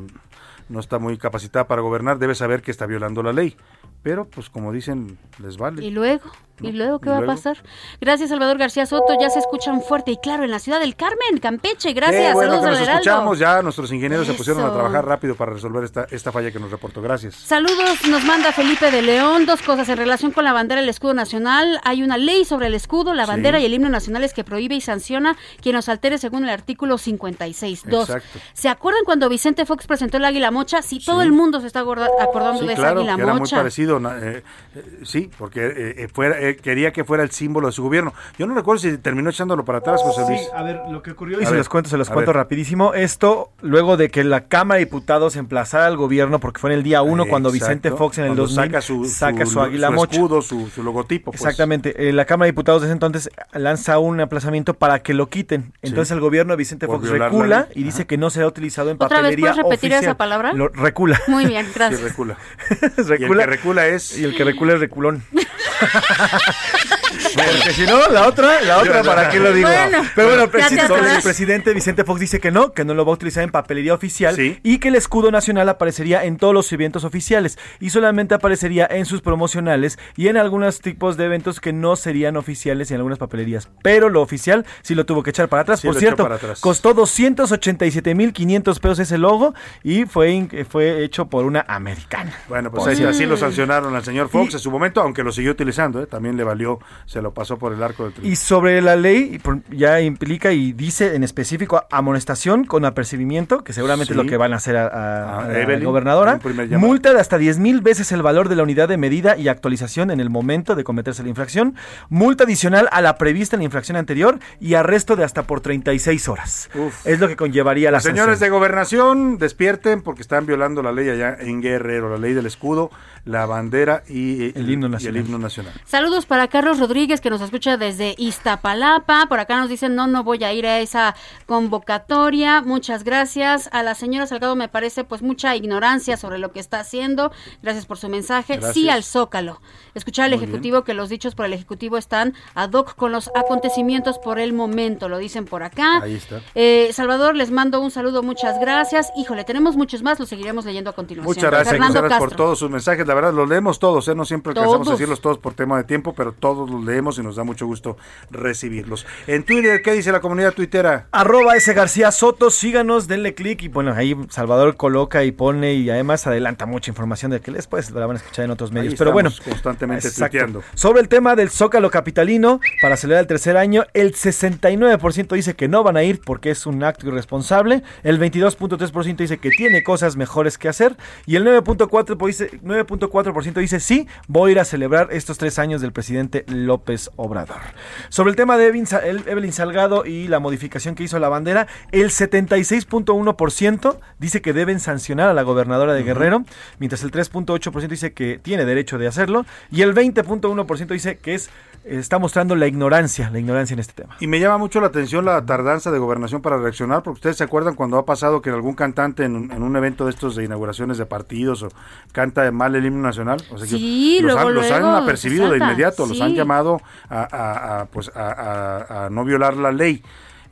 no está muy capacitada para gobernar, debe saber que está violando la ley. Pero, pues como dicen, les vale. Y luego, ¿y luego qué ¿Y va luego? a pasar? Gracias, Salvador García Soto. Ya se escuchan fuerte y claro en la ciudad del Carmen, Campeche. Gracias, Qué bueno saludos que nos Heraldo. escuchamos, ya nuestros ingenieros se pusieron a trabajar rápido para resolver esta, esta falla que nos reportó. Gracias. Saludos, nos manda Felipe de León. Dos cosas en relación con la bandera y el escudo nacional. Hay una ley sobre el escudo, la Sí. bandera y el himno nacionales que prohíbe y sanciona quien los altere según el artículo 56. Dos. Exacto. ¿Se acuerdan cuando Vicente Fox presentó el águila mocha Mocha. Sí, todo el mundo se está acorda- acordando Sí, de esa claro, Águila que era muy Mocha. parecido. Eh, eh, sí, porque eh, fuera, quería que fuera el símbolo de su gobierno. Yo no recuerdo si terminó echándolo para atrás, José Luis. Sí, a ver, lo que ocurrió, y se ver, los cuento, se los cuento ver. rapidísimo. Esto, luego de que la Cámara de Diputados emplazara al gobierno, porque fue en el día 1 cuando Vicente Fox en el cuando 2000 saca su, saca su, su- águila su mocha. escudo, su, su logotipo. pues. Exactamente. Eh, la Cámara de Diputados desde entonces lanza un aplazamiento para que lo quiten. Entonces el gobierno de Vicente Por Fox recula y dice que no será utilizado en ¿Otra vez papelería puedes repetir oficial. esa palabra? Lo- recula. Muy bien, gracias. Sí, recula. recula. Y el que recula es... Y el que recula es reculón. Porque si no, la otra, la otra, ¿para qué lo digo? Bueno, Pero bueno, presidente, el presidente Vicente Fox dice que no, que no lo va a utilizar en papelería oficial y que el escudo nacional aparecería en todos los eventos oficiales y solamente aparecería en sus promocionales y en algunos tipos de eventos que no serían oficiales y en algunas papelerías. Pero lo oficial sí lo tuvo que echar para atrás. Sí, Por cierto, para atrás. costó 287.500 pesos ese logo y fue, fue hecho por una americana. Bueno, pues cierto. así lo sancionaron al señor Fox en su momento, aunque lo siguió utilizando, ¿eh? también le valió, se lo pasó por el arco del triunfo. Y sobre la ley, y ya implica y dice en específico amonestación con apercibimiento, que seguramente Sí. es lo que van a hacer a, a- A a la gobernadora. Multa de hasta 10 mil veces el valor de la unidad de medida y actualización en el momento de cometerse la infracción. Multa adicional a la prevista en la infracción anterior y arresto de hasta por 36 horas. Es lo que conllevaría la Los señores sanción. de gobernación, despierten porque están violando la ley allá en Guerrero, la ley del escudo, la bandera y el himno nacional. el himno nacional. Saludos para Carlos Rodríguez que nos escucha desde Iztapalapa. Por acá nos dicen, no, no voy a ir a esa convocatoria. Muchas gracias. A la señora Salgado me parece pues mucha ignorancia sobre lo que está haciendo. Gracias por su mensaje. Gracias. Sí al Zócalo. Escuchar al Muy Ejecutivo que los dichos por el Ejecutivo están ad hoc con los acontecimientos por el momento. Lo dicen por acá. Ahí está. Eh, Salvador, les mando un saludo, muchas gracias. Híjole, tenemos muchos más, los seguiremos leyendo a continuación. Muchas gracias, gracias por todos sus mensajes. La verdad, los leemos todos, ¿eh? no siempre alcanzamos a Todos. decirlos todos por tema de tiempo, pero todos los leemos y nos da mucho gusto recibirlos. En Twitter, ¿qué dice la comunidad tuitera? Arroba ese García Soto, síganos, denle clic y bueno, ahí Salvador coloca y pone y además adelanta mucha información de que después la van a escuchar en otros medios. Ahí Pero bueno, constantemente tuiteando. Sobre el tema del Zócalo Capitalino, para celebrar el tercer año, el 69% dice que no van a ir porque es un acto irresponsable, el 22.3% dice que tiene cosas mejores que hacer y el 9.4% dice, 9.4% dice sí, voy a ir a celebrar estos tres años del presidente López Obrador. Sobre el tema de Evelyn Salgado y la modificación que hizo la bandera, el 76.1% dice que deben sancionar a la gobernadora de Guerrero, mientras el 3.8% dice que tiene derecho de hacerlo y el 20.1% dice que es está mostrando la ignorancia, la ignorancia en este tema. Y me llama mucho la atención la tardanza de gobernación para reaccionar, porque ustedes se acuerdan cuando ha pasado que algún cantante en, un- en un evento de estos de inauguraciones de partidos o canta mal el himno nacional, o sea, que Sí, los, luego, han, los han apercibido de inmediato, los han llamado a, a- a, pues a, a- a no violar la ley.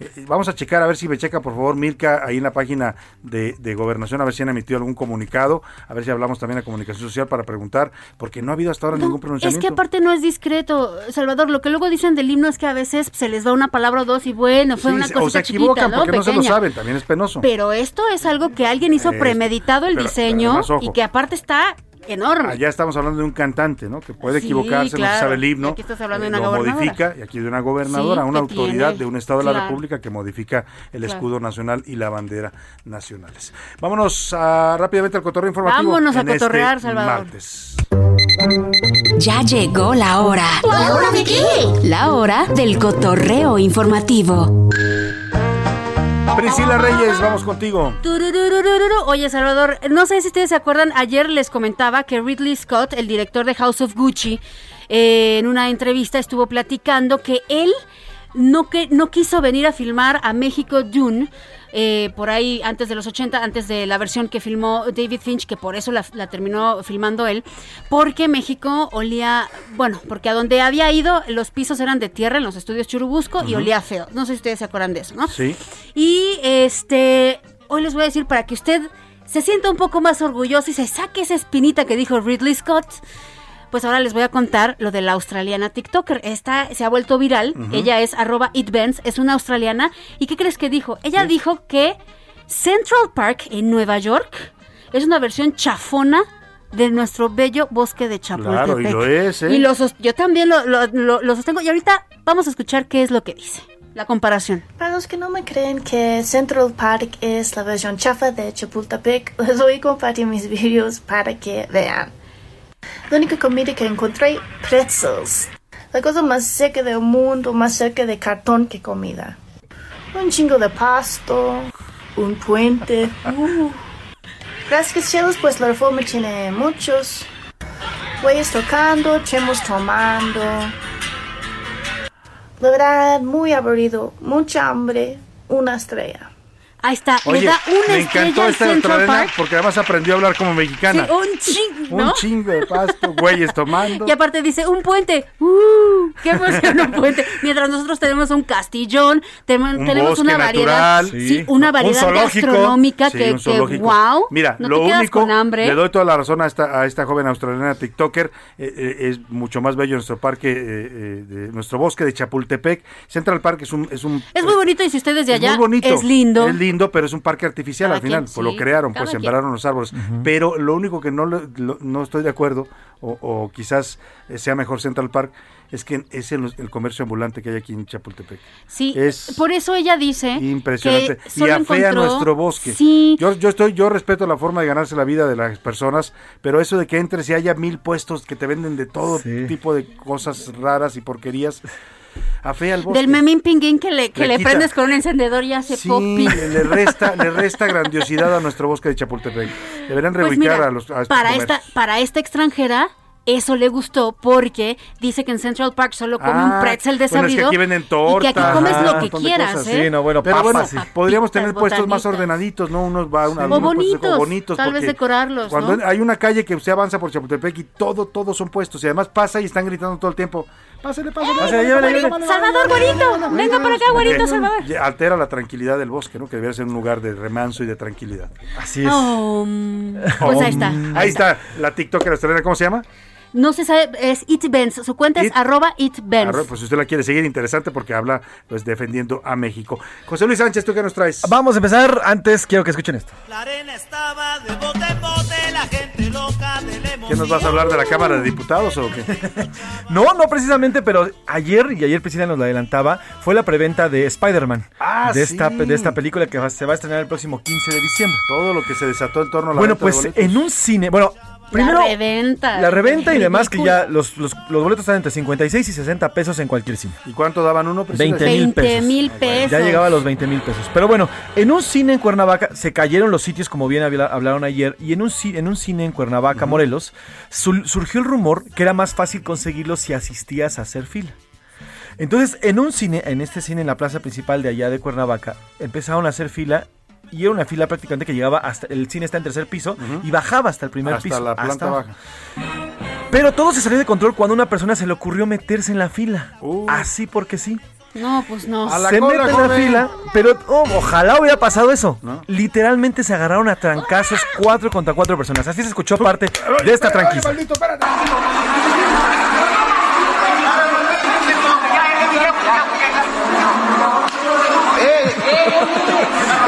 Eh, Vamos a checar, a ver si me checa por favor Milka ahí en la página de, de Gobernación, a ver si han emitido algún comunicado, a ver si hablamos también a Comunicación Social para preguntar, porque no ha habido hasta ahora ningún Es pronunciamiento. que aparte no es discreto, Salvador. Lo que luego dicen del himno es que a veces se les va una palabra o dos y bueno, fue Sí, una cosita o se chiquita, equivocan ¿no? porque no se lo saben, también es penoso. Pero esto es algo que alguien hizo Es- premeditado el pero- diseño pero y que aparte está enorme. Allá estamos hablando de un cantante, ¿no? Que puede Sí, equivocarse, no claro. se sabe el himno. Y aquí estás hablando de eh, una lo gobernadora. modifica, y aquí de una gobernadora, Sí, una autoridad tiene- de un Estado de la. República que modifica el Claro. escudo nacional y la bandera nacionales. Vámonos a- rápidamente al cotorreo informativo. Vámonos a este cotorrear, Salvador. martes. Ya llegó la hora. ¿La hora de qué? La hora del cotorreo informativo. Priscila Reyes, vamos contigo. Oye, Salvador, no sé si ustedes se acuerdan, ayer les comentaba que Ridley Scott, el director de House of Gucci, eh, en una entrevista estuvo platicando que él no, que, no quiso venir a filmar a México Dune. Eh, por ahí antes de los 80, antes de la versión que filmó David Finch, que por eso la, la terminó filmando él, porque México olía, bueno, porque a donde había ido los pisos eran de tierra en los estudios Churubusco y olía feo. No sé si ustedes se acuerdan de eso, ¿no? Sí. Y este, hoy les voy a decir para que usted se sienta un poco más orgulloso y se saque esa espinita que dijo Ridley Scott. Pues ahora les voy a contar lo de la australiana TikToker. Esta se ha vuelto viral. Ella es arroba es una australiana. ¿Y qué crees que dijo? Ella dijo que Central Park en Nueva York es una versión chafona de nuestro bello bosque de Chapultepec. Claro, y lo es, ¿eh? Y lo yo también lo, lo- lo- lo sostengo. Y ahorita vamos a escuchar qué es lo que dice. la comparación. Para los que no me creen que Central Park es la versión chafa de Chapultepec, les voy a compartir mis vídeos para que vean. La única comida que encontré, pretzels. La cosa más seca del mundo, más cerca de cartón que comida. Un chingo de pasto, un puente. Uh. Gracias cielos, pues la reforma tiene muchos. Güeyes tocando, chemos tomando. La verdad, muy aburrido, mucha hambre, una estrella. Ahí está, Oye, le da una me encantó esta Central porque además aprendió a hablar como mexicana. Sí, un chingo, Un chingo de pasto, güeyes tomando. Y aparte dice, un puente. ¡Uh! ¡Qué emoción un puente! Mientras nosotros tenemos un castillón, Un tenemos una variedad, natural. sí, una Un variedad zoológico. gastronómica Sí, que, un wow. Mira, no lo único, con hambre. le doy toda la razón a esta, a esta joven australiana TikToker, eh, eh, es mucho más bello nuestro parque, eh, eh, de, nuestro bosque de Chapultepec. Central Park es un... Es, un, Es muy bonito y si ustedes de es allá muy bonito. es lindo. Es lindo, pero es un parque artificial Cada al final. quien, pues lo crearon, cada pues quien. sembraron los árboles. Pero lo único que no, lo- no estoy de acuerdo, o, o quizás sea mejor Central Park, es que es el, el comercio ambulante que hay aquí en Chapultepec. Sí, Es por eso ella dice Impresionante. que Y solo afea encontró- nuestro bosque. Sí, Yo, yo estoy, yo respeto la forma de ganarse la vida de las personas, pero eso de que entres y haya mil puestos que te venden de todo tipo de cosas raras y porquerías, afea el bosque. del memín pinguín que le, que Le prendes con un encendedor y hace Sí, popi. le, le resta, le resta grandiosidad a nuestro bosque de Chapultepec. Deberían Pues reubicar mira, a los a estos para esta para esta extranjera eso le gustó porque dice que en Central Park solo come un Ah, pretzel bueno, es que desabrido aquí venden y que tortas. aquí comes lo que quieras, cosas. ¿eh? Sí, no, bueno, Pero papas, bueno, sí. podríamos tener puestos más ordenaditos, ¿no? Unos, va, Sí. algunos O puestos bonitos, bonitos. tal vez decorarlos, Cuando ¿no? hay una calle que usted avanza por Chapultepec y todo, todos son puestos. Y además pasa y están gritando todo el tiempo. Pásale, pásale. Pásale, llévale, llévale. Salvador, güerito, venga para acá, güerito, Salvador. Altera la tranquilidad del bosque, ¿no? Que debería ser un lugar de remanso y de tranquilidad. Así Oh, pues ahí está. Ahí está la TikToker australiana, ¿cómo se llama? No se sabe, es It Benz. Su cuenta es arroba Pues si usted la quiere seguir, interesante porque habla pues defendiendo a México. José Luis Sánchez, ¿tú qué nos traes? Vamos a empezar. Antes quiero que escuchen esto. ¿Qué nos vas a hablar de la Cámara de Diputados o qué? No, no precisamente, pero ayer, y ayer Priscila nos la adelantaba, fue la preventa de Spider-Man. Ah, de, esta, sí. de esta película que va- se va a estrenar el próximo 15 de diciembre. Todo lo que se desató en torno a la Bueno, de pues en un cine, bueno, primero la reventa. la reventa y demás que ya los, los, los boletos están entre 56 y 60 pesos en cualquier cine. ¿Y cuánto daban uno? Priscila? 20 mil 20 pesos. mil pesos. Ya llegaba a los 20 mil pesos. Pero bueno, en un cine en Cuernavaca se cayeron los sitios, como bien habla- hablaron ayer, y en un, en un cine en Cuernavaca, Morelos, surgió el rumor que era más fácil conseguirlo si asistías a hacer fila. Entonces, en un cine, en este cine en la plaza principal de allá de Cuernavaca, empezaron a hacer fila. Y era una fila prácticamente que llegaba hasta el cine está en tercer piso y bajaba hasta el primer Hasta piso. la planta hasta baja. Pero todo se salió de control cuando a una persona se le ocurrió meterse en la fila. Uh. Así porque sí. No, pues no. A la se cola, mete en la fila, pero oh, ojalá hubiera pasado eso. Literalmente se agarraron a trancazos cuatro contra cuatro personas. Así se escuchó parte de esta tranquiza.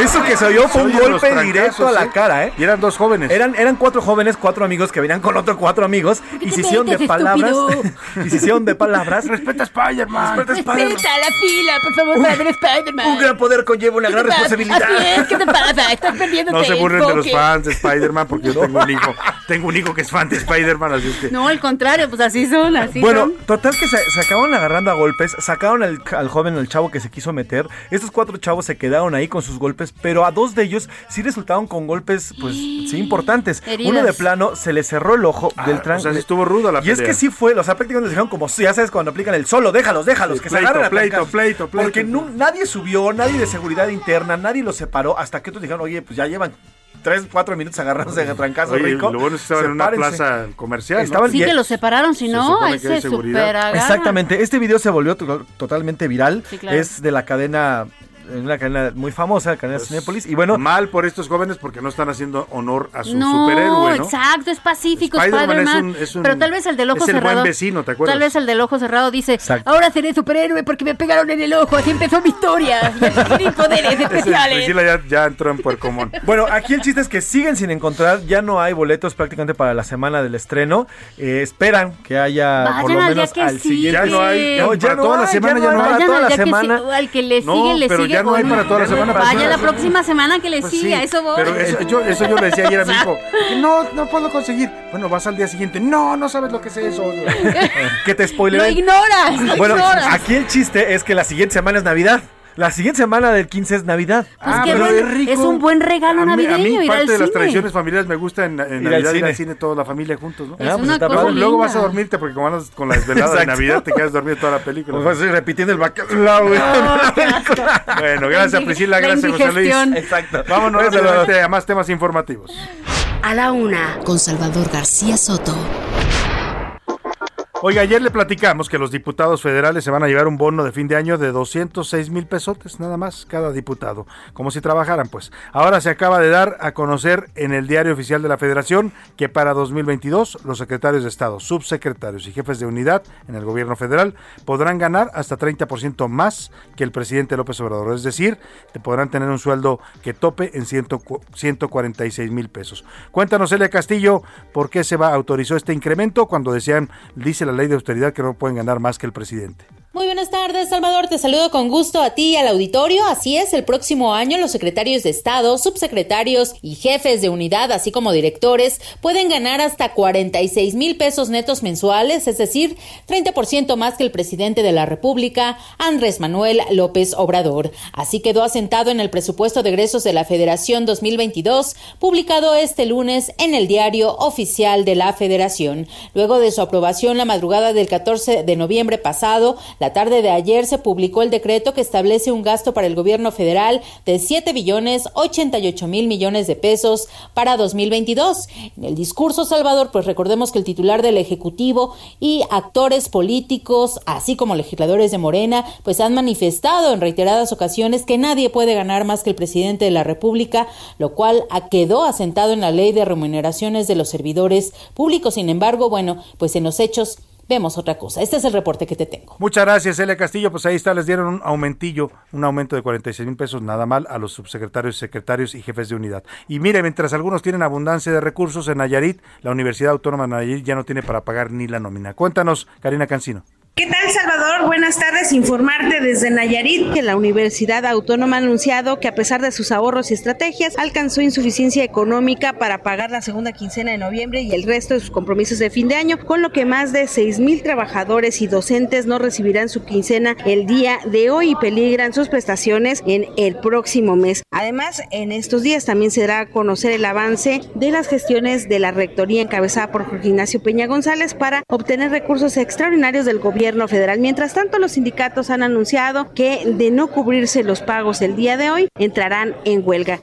Eso que se oyó fue un golpe directo a la ¿eh? cara, ¿eh? Y eran dos jóvenes. Eran, eran cuatro jóvenes, cuatro amigos que venían con otros cuatro amigos y se hicieron de palabras. y se hicieron de palabras. Respeta a Spider-Man. Respeta a Spider-Man. Respeta la fila, por favor, para ver Spider-Man. Un gran poder conlleva una ¿Qué gran responsabilidad. Así es, ¿qué te pasa? Estás perdiendo No se burlen de los fans de Spider-Man porque yo tengo un hijo. Tengo un hijo que es fan de Spider-Man, así es que. No, al contrario, pues así son, así Bueno, son. total que se, se acabaron agarrando a golpes, sacaron al, al joven, al chavo que se quiso meter. Estos cuatro chavos se quedaron ahí con sus golpes, pero a dos de ellos sí resultaron con golpes, pues sí, importantes. Heridas. Uno de plano se le cerró el ojo Ah, del tran- o sea, sí estuvo ruda la Y es pelea. que sí fue, o sea, prácticamente les dijeron como, ya sabes, cuando aplican el solo, déjalos, déjalos, Sí, que pleito, se agarren a pleito, pleito, pleito. Porque nadie subió, nadie de seguridad interna, nadie los separó, hasta que otros dijeron, oye, pues ya llevan tres, cuatro minutos agarrándose a trancazos, Oye, rico. lo bueno es que estaban en una plaza comercial. ¿no? Estaban Sí que los separaron, si no, se agarran. Exactamente, este video se volvió to- totalmente viral. Sí, claro. Es de la cadena en una cadena muy famosa, la cadena Cinépolis. Y bueno, Mal por estos jóvenes porque no están haciendo honor a su No, superhéroe, ¿no? exacto, es pacífico Spider-Man es es un- pero tal vez el del ojo es el buen cerrado. vecino, ¿te acuerdas? Tal vez el del ojo cerrado dice, ahora seré superhéroe porque me pegaron en el ojo, así empezó mi historia. Y poderes especiales. Priscila ya, ya entró en puercomón. Bueno, aquí el chiste es que siguen sin encontrar, ya no hay boletos prácticamente para la semana del estreno. Eh, esperan que haya Vayan por lo al menos al siguiente. Ya no hay, ya No, toda la hay, semana ya no hay. Para toda la semana. al que le No, sigue, le pero sigue. Ya no hay para toda la semana, Vaya toda la próxima semana que le Pues sigue, sí, a eso voy. Pero eso yo, eso yo le decía ayer a mi hijo. No, no puedo conseguir. Bueno, vas al día siguiente. No, no sabes lo que es eso. que te spoileren. Lo ignoras, lo Bueno, ignoras. aquí el chiste es que la siguiente semana es Navidad. La siguiente semana del 15 es Navidad. Pues qué buen- es un buen regalo A mí, a navideño mí ir parte al de las tradiciones familiares me gusta en, en Ir al Navidad ir cine. al cine toda la familia juntos, ¿no? Es Ah, pues una luego, vas a dormirte porque como andas con la desvelada de. Navidad te quedas dormido toda la película. Pues vas a ir repitiendo el bacalao. Bueno, gracias Priscila, la gracias José Luis. Exacto. Vámonos a más temas informativos. A la una, con Salvador García Soto. Oiga, ayer le platicamos que los diputados federales se van a llevar un bono de fin de año de 206 mil pesotes, nada más, cada diputado, como si trabajaran, pues. Ahora se acaba de dar a conocer en el diario oficial de la Federación que para 2022 los secretarios de Estado, subsecretarios y jefes de unidad en el gobierno federal podrán ganar hasta 30% más que el presidente López Obrador, es decir, te podrán tener un sueldo que tope en 100 cu- 146 mil pesos. Cuéntanos, Elia Castillo, por qué se va autorizó este incremento cuando decían, dice la ley de austeridad que no pueden ganar más que el presidente. Muy buenas tardes, Salvador. Te saludo con gusto a ti y al auditorio. Así es, el próximo año los secretarios de Estado, subsecretarios y jefes de unidad, así como directores, pueden ganar hasta 46 mil pesos netos mensuales, es decir, 30% más que el presidente de la República, Andrés Manuel López Obrador. Así quedó asentado en el presupuesto de egresos de la Federación 2022, publicado este lunes en el diario oficial de la Federación. Luego de su aprobación la madrugada del 14 de noviembre pasado, la tarde de ayer se publicó el decreto que establece un gasto para el gobierno federal de 7 billones 88 mil millones de pesos para 2022. En el discurso, Salvador, pues recordemos que el titular del Ejecutivo y actores políticos, así como legisladores de Morena, pues han manifestado en reiteradas ocasiones que nadie puede ganar más que el presidente de la República, lo cual quedó asentado en la ley de remuneraciones de los servidores públicos. Sin embargo, bueno, pues en los hechos vemos otra cosa. Este es el reporte que te tengo. Muchas gracias, Elia Castillo. Pues ahí está, les dieron un aumentillo, un aumento de 46 mil pesos, nada mal, a los subsecretarios, secretarios y jefes de unidad. Y mire, mientras algunos tienen abundancia de recursos en Nayarit, la Universidad Autónoma de Nayarit ya no tiene para pagar ni la nómina. Cuéntanos, Karina Cancino. ¿Qué tal, Salvador? Buenas tardes. Informarte desde Nayarit que la Universidad Autónoma ha anunciado que a pesar de sus ahorros y estrategias, alcanzó insuficiencia económica para pagar la segunda quincena de noviembre y el resto de sus compromisos de fin de año, con lo que más de 6 mil trabajadores y docentes no recibirán su quincena el día de hoy y peligran sus prestaciones en el próximo mes. Además, en estos días también se dará a conocer el avance de las gestiones de la rectoría encabezada por Jorge Ignacio Peña González para obtener recursos extraordinarios del gobierno federal. Mientras tanto, los sindicatos han anunciado que de no cubrirse los pagos el día de hoy, entrarán en huelga.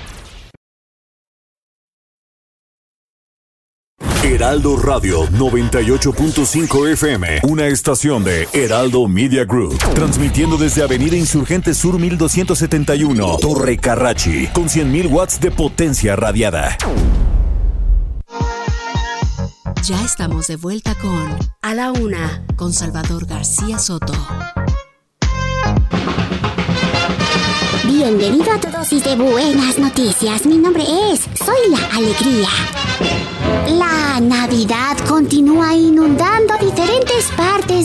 Heraldo Radio 98.5 FM, una estación de Heraldo Media Group, transmitiendo desde Avenida Insurgente Sur 1271, Torre Carrachi, con 100.000 watts de potencia radiada. Ya estamos de vuelta con A la Una con Salvador García Soto. Bienvenido a tu dosis de buenas noticias. Mi nombre es Soy la Alegría. La Navidad continúa inundando diferentes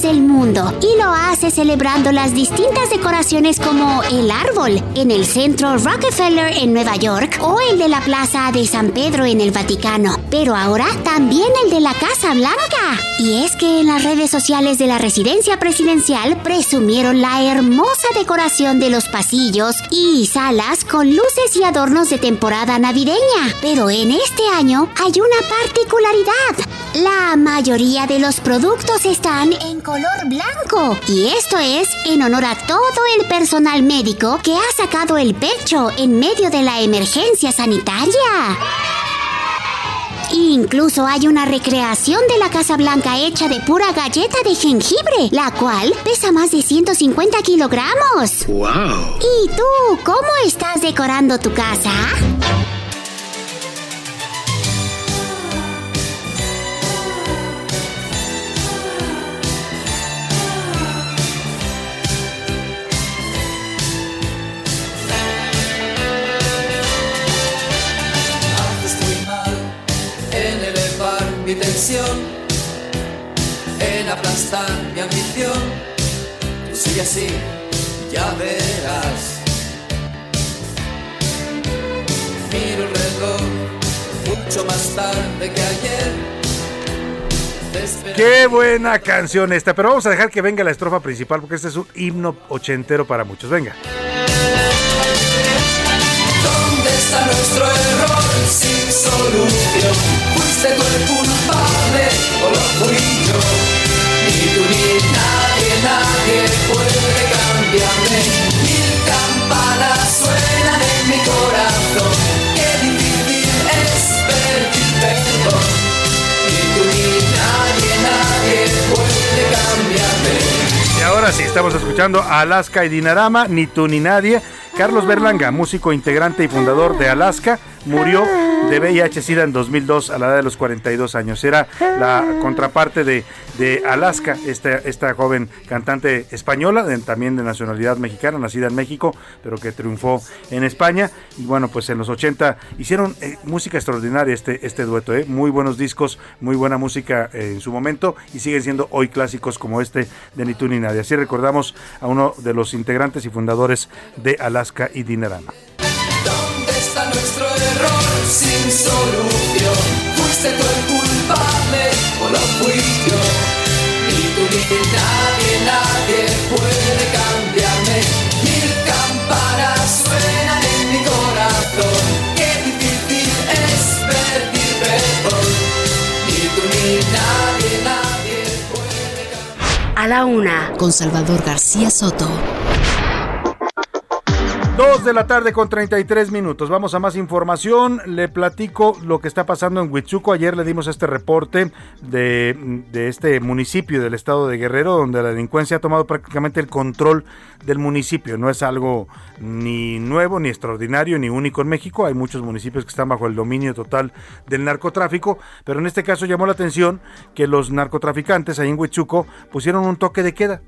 del mundo y lo hace celebrando las distintas decoraciones como el árbol en el centro Rockefeller en Nueva York o el de la Plaza de San Pedro en el Vaticano, pero ahora también el de la Casa Blanca. Y es que en las redes sociales de la residencia presidencial presumieron la hermosa decoración de los pasillos y salas con luces y adornos de temporada navideña. Pero en este año hay una particularidad. La mayoría de los productos están en color blanco. Y esto es en honor a todo el personal médico que ha sacado el pecho en medio de la emergencia sanitaria. Incluso hay una recreación de la Casa Blanca hecha de pura galleta de jengibre, la cual pesa más de 150 kilogramos. ¡Wow! ¿Y tú, cómo estás decorando tu casa? Mi tensión, en aplastar mi ambición. Tú sigue así, ya verás. Miro el reloj mucho más tarde que ayer. Qué buena canción esta, pero vamos a dejar que venga la estrofa principal porque este es un himno ochentero para muchos. Venga. ¿Dónde está nuestro error sin solución? ¿Fuiste tú el culpable o lo fui yo? Ni tú ni nadie, nadie puede cambiarme. Mil campanas suenan en mi corazón. Qué difícil es pedir perdón. Ni tú ni nadie, nadie puede cambiarme. Y ahora sí, estamos escuchando a Alaska y Dinarama, ni tú ni nadie. Carlos Berlanga, músico integrante y fundador de Alaska, murió de VIH-Sida en 2002 a la edad de los 42 años. Era la contraparte de, de Alaska, esta, esta joven cantante española, también de nacionalidad mexicana, nacida en México, pero que triunfó en España. Y bueno, pues en los 80 hicieron eh, música extraordinaria este, este dueto, ¿eh? muy buenos discos, muy buena música eh, en su momento y siguen siendo hoy clásicos como este de Ni tú ni nadie. Así recordamos a uno de los integrantes y fundadores de Alaska y Dinarama. ¿Dónde está nuestro error sin solución? ¿Fuiste tú el culpable o lo fui yo? Ni tú ni nadie, nadie puede cambiarme. Mil campanas suenan en mi corazón. Qué difícil es pedir perdón. Ni tú ni nadie, nadie A la una, con Salvador García Soto. Dos de la tarde con 33 minutos. Vamos a más información. Le platico lo que está pasando en Huitzuco. Ayer le dimos este reporte de, de este municipio del estado de Guerrero, donde la delincuencia ha tomado prácticamente el control del municipio. No es algo ni nuevo, ni extraordinario, ni único en México. Hay muchos municipios que están bajo el dominio total del narcotráfico, pero en este caso llamó la atención que los narcotraficantes ahí en Huitzuco pusieron un toque de queda.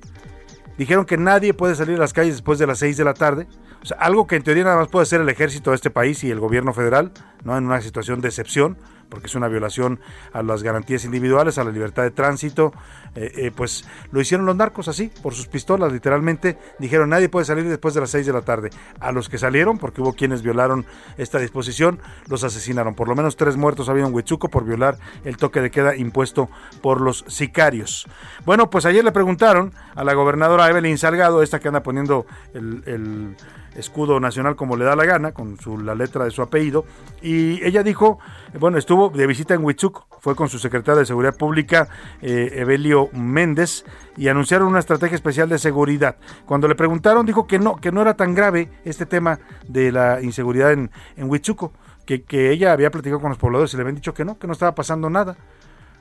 Dijeron que nadie puede salir a las calles después de las 6 de la tarde. O sea, algo que en teoría nada más puede hacer el ejército de este país y el gobierno federal, ¿no? En una situación de excepción, porque es una violación a las garantías individuales, a la libertad de tránsito. Eh, eh, pues lo hicieron los narcos así, por sus pistolas, literalmente. Dijeron nadie puede salir después de las 6 de la tarde. A los que salieron, porque hubo quienes violaron esta disposición, los asesinaron. Por lo menos tres muertos había en Huichuco por violar el toque de queda impuesto por los sicarios. Bueno, pues ayer le preguntaron a la gobernadora Evelyn Salgado, esta que anda poniendo el escudo nacional como le da la gana, con su, la letra de su apellido, y ella dijo, bueno, estuvo de visita en Huichuco, fue con su secretaria de Seguridad Pública, eh, Evelio Méndez, y anunciaron una estrategia especial de seguridad. Cuando le preguntaron, dijo que no, que no era tan grave este tema de la inseguridad en, en Huichuco, que, que ella había platicado con los pobladores y le habían dicho que no, que no estaba pasando nada.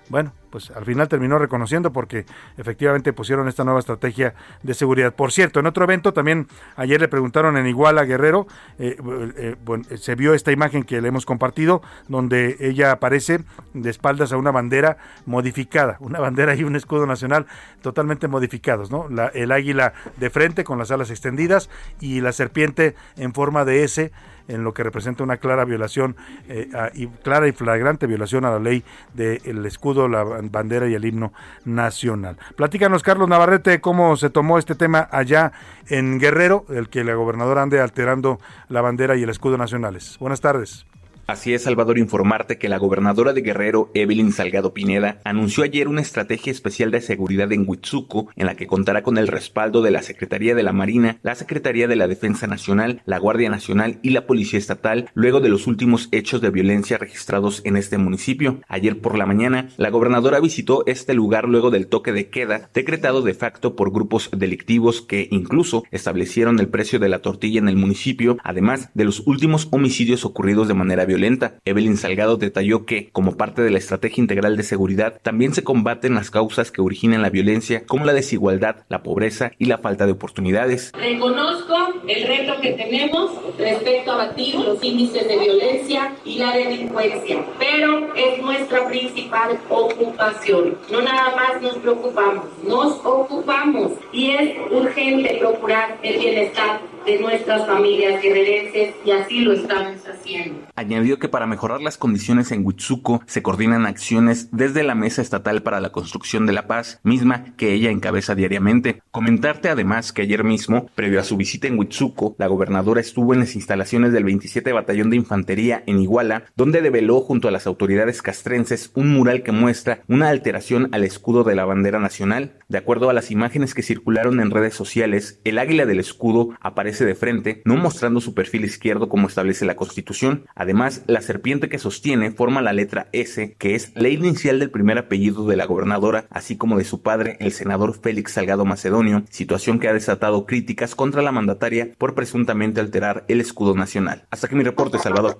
Bueno, pues al final terminó reconociendo porque efectivamente pusieron esta nueva estrategia de seguridad. Por cierto, en otro evento también ayer le preguntaron en Iguala Guerrero, eh, eh, bueno, se vio esta imagen que le hemos compartido donde ella aparece de espaldas a una bandera modificada, una bandera y un escudo nacional totalmente modificados, ¿no? La- el águila de frente con las alas extendidas y la serpiente en forma de S en lo que representa una clara violación eh, y clara y flagrante violación a la ley del escudo, la bandera y el himno nacional. Platícanos, Carlos Navarrete, cómo se tomó este tema allá en Guerrero, el que la gobernadora ande alterando la bandera y el escudo nacionales. Buenas tardes. Así es, Salvador, informarte que la gobernadora de Guerrero, Evelyn Salgado Pineda, anunció ayer una estrategia especial de seguridad en Huitzuco, en la que contará con el respaldo de la Secretaría de la Marina, la Secretaría de la Defensa Nacional, la Guardia Nacional y la Policía Estatal, luego de los últimos hechos de violencia registrados en este municipio. Ayer por la mañana, la gobernadora visitó este lugar luego del toque de queda, decretado de facto por grupos delictivos que incluso establecieron el precio de la tortilla en el municipio, además de los últimos homicidios ocurridos de manera violenta Evelyn Salgado detalló que, como parte de la estrategia integral de seguridad, también se combaten las causas que originan la violencia, como la desigualdad, la pobreza y la falta de oportunidades. Reconozco el reto que tenemos respecto a abatir los índices de violencia y la delincuencia, pero es nuestra principal ocupación. No nada más nos preocupamos, nos ocupamos y es urgente procurar el bienestar de nuestras familias guerrerenses y así lo estamos haciendo. Añadió que para mejorar las condiciones en Huitzuco se coordinan acciones desde la Mesa Estatal para la Construcción de la Paz, misma que ella encabeza diariamente. Comentarte además que ayer mismo, previo a su visita en Huitzuco, la gobernadora estuvo en las instalaciones del 27 Batallón de Infantería en Iguala, donde develó junto a las autoridades castrenses un mural que muestra una alteración al escudo de la bandera nacional. De acuerdo a las imágenes que circularon en redes sociales, el águila del escudo aparece de frente, no mostrando su perfil izquierdo como establece la Constitución. Además, la serpiente que sostiene forma la letra S, que es la inicial del primer apellido de la gobernadora, así como de su padre, el senador Félix Salgado Macedonio, situación que ha desatado críticas contra la mandataria por presuntamente alterar el escudo nacional. Hasta que mi reporte, Salvador.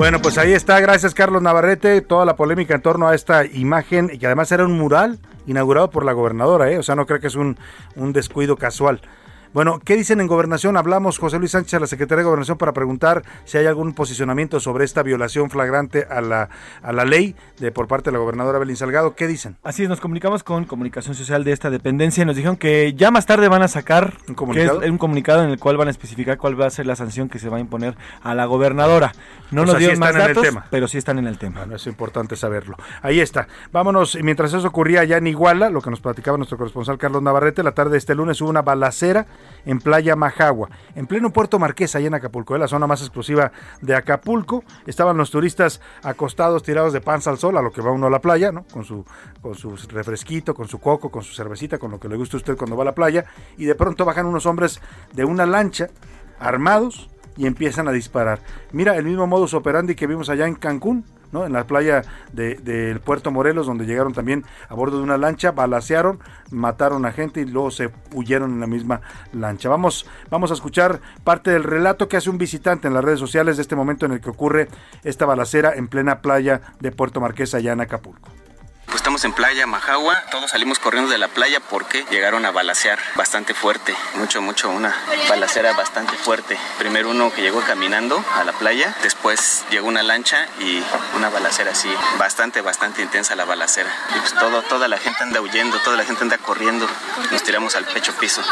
Bueno, pues ahí está, gracias Carlos Navarrete, toda la polémica en torno a esta imagen, que además era un mural inaugurado por la gobernadora, ¿eh? o sea, no creo que es un, un descuido casual. Bueno, ¿qué dicen en gobernación? Hablamos José Luis Sánchez a la Secretaría de Gobernación para preguntar si hay algún posicionamiento sobre esta violación flagrante a la, a la ley de por parte de la gobernadora Belín Salgado. ¿Qué dicen? Así es, nos comunicamos con Comunicación Social de esta dependencia y nos dijeron que ya más tarde van a sacar ¿Un comunicado? un comunicado en el cual van a especificar cuál va a ser la sanción que se va a imponer a la gobernadora. No O nos sea, sí dieron más datos, pero sí están en el tema. Bueno, es importante saberlo. Ahí está. Vámonos, y mientras eso ocurría allá en Iguala, lo que nos platicaba nuestro corresponsal Carlos Navarrete, la tarde de este lunes hubo una balacera en Playa Majagua, en pleno Puerto Marqués, allá en Acapulco, la zona más exclusiva de Acapulco. Estaban los turistas acostados, tirados de panza al sol, a lo que va uno a la playa, ¿no? Con su, con su refresquito, con su coco, con su cervecita, con lo que le gusta a usted cuando va a la playa, y de pronto bajan unos hombres de una lancha, armados, y empiezan a disparar. Mira el mismo modus operandi que vimos allá en Cancún, ¿no? En la playa de- del Puerto Morelos, donde llegaron también a bordo de una lancha, balacearon, mataron a gente y luego se huyeron en la misma lancha. Vamos, vamos a escuchar parte del relato que hace un visitante en las redes sociales de este momento en el que ocurre esta balacera en plena playa de Puerto Marqués, allá en Acapulco. Pues estamos en playa Majagua, todos salimos corriendo de la playa porque llegaron a balacear bastante fuerte, mucho, mucho, una balacera bastante fuerte. Primero uno que llegó caminando a la playa, después llegó una lancha y una balacera así, bastante, bastante intensa la balacera. Y pues todo, toda la gente anda huyendo, toda la gente anda corriendo, nos tiramos al pecho piso,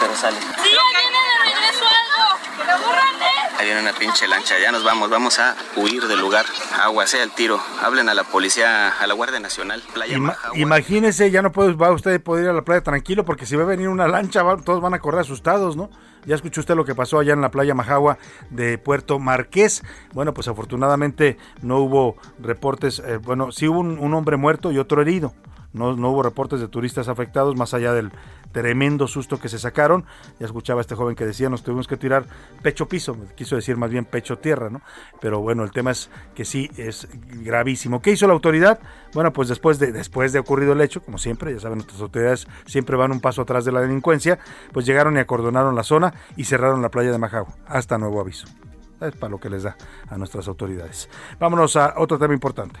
pero sale. Sí, viene de regreso algo. Ahí viene una pinche lancha, ya nos vamos, vamos a huir del lugar. Agua, sea el tiro, hablen a la policía, a la Guardia Nacional, playa Ima- imagínese, ya no puede, va usted poder ir a la playa tranquilo porque si va a venir una lancha, va- todos van a correr asustados, ¿no? Ya escuchó usted lo que pasó allá en la playa Majagua de Puerto Marqués. Bueno, pues afortunadamente no hubo reportes, eh, bueno, sí hubo un, un hombre muerto y otro herido. No, no hubo reportes de turistas afectados más allá del tremendo susto que se sacaron. Ya escuchaba a este joven que decía, nos tuvimos que tirar pecho piso, quiso decir más bien pecho tierra, ¿no? Pero bueno, el tema es que sí es gravísimo. ¿Qué hizo la autoridad? Bueno, pues después de, después de ocurrido el hecho, como siempre, ya saben, nuestras autoridades siempre van un paso atrás de la delincuencia, pues llegaron y acordonaron la zona y cerraron la playa de Majagua, hasta nuevo aviso. Es para lo que les da a nuestras autoridades. Vámonos a otro tema importante.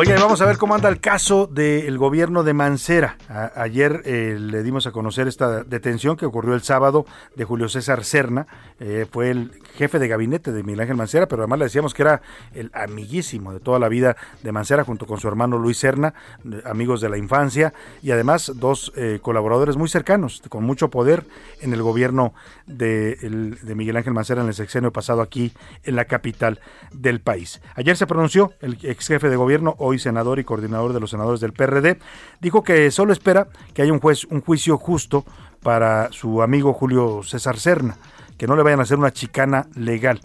Oye, vamos a ver cómo anda el caso del gobierno de Mancera. Ayer eh, le dimos a conocer esta detención que ocurrió el sábado de Julio César Serna. Eh, fue el jefe de gabinete de Miguel Ángel Mancera, pero además le decíamos que era el amiguísimo de toda la vida de Mancera, junto con su hermano Luis Serna, eh, amigos de la infancia, y además dos eh, colaboradores muy cercanos, con mucho poder en el gobierno de, de Miguel Ángel Mancera en el sexenio pasado aquí en la capital del país. Ayer se pronunció el ex jefe de gobierno, hoy senador y coordinador de los senadores del PRD, dijo que solo espera que haya un juez, un juicio justo para su amigo Julio César Serna, que no le vayan a hacer una chicana legal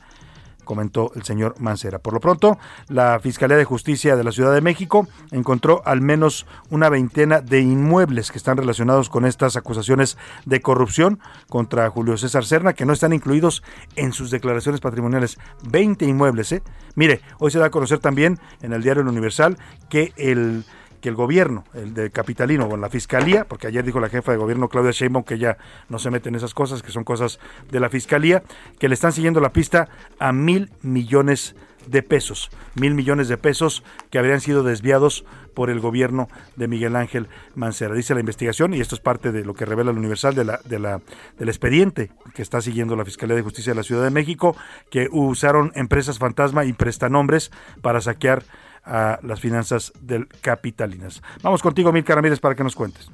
comentó el señor Mancera. Por lo pronto, la Fiscalía de Justicia de la Ciudad de México encontró al menos una veintena de inmuebles que están relacionados con estas acusaciones de corrupción contra Julio César Serna, que no están incluidos en sus declaraciones patrimoniales. 20 inmuebles, ¿eh? Mire, hoy se da a conocer también en el diario El Universal que el que el gobierno, el de capitalino o la fiscalía, porque ayer dijo la jefa de gobierno Claudia Sheinbaum que ya no se mete en esas cosas, que son cosas de la fiscalía, que le están siguiendo la pista a mil millones de pesos, mil millones de pesos que habrían sido desviados por el gobierno de Miguel Ángel Mancera. Dice la investigación, y esto es parte de lo que revela el Universal de la, de la, del expediente que está siguiendo la Fiscalía de Justicia de la Ciudad de México, que usaron empresas fantasma y prestanombres para saquear a las finanzas del capitalinas. Vamos contigo, Milka Ramírez, para que nos cuentes.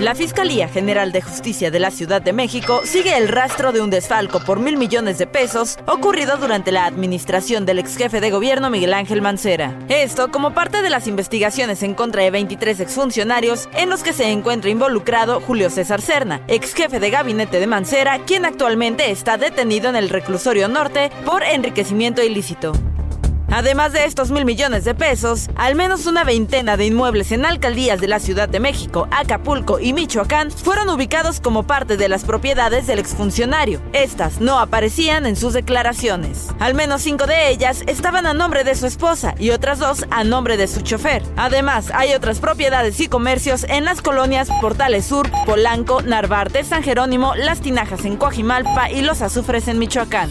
La Fiscalía General de Justicia de la Ciudad de México sigue el rastro de un desfalco por mil millones de pesos ocurrido durante la administración del ex jefe de gobierno Miguel Ángel Mancera. Esto como parte de las investigaciones en contra de 23 exfuncionarios en los que se encuentra involucrado Julio César Serna, ex jefe de gabinete de Mancera, quien actualmente está detenido en el reclusorio norte por enriquecimiento ilícito. Además de estos mil millones de pesos, al menos una veintena de inmuebles en alcaldías de la Ciudad de México, Acapulco y Michoacán fueron ubicados como parte de las propiedades del exfuncionario. Estas no aparecían en sus declaraciones. Al menos cinco de ellas estaban a nombre de su esposa y otras dos a nombre de su chofer. Además, hay otras propiedades y comercios en las colonias Portales Sur, Polanco, Narvarte, San Jerónimo, Las Tinajas en Coajimalpa y Los Azufres en Michoacán.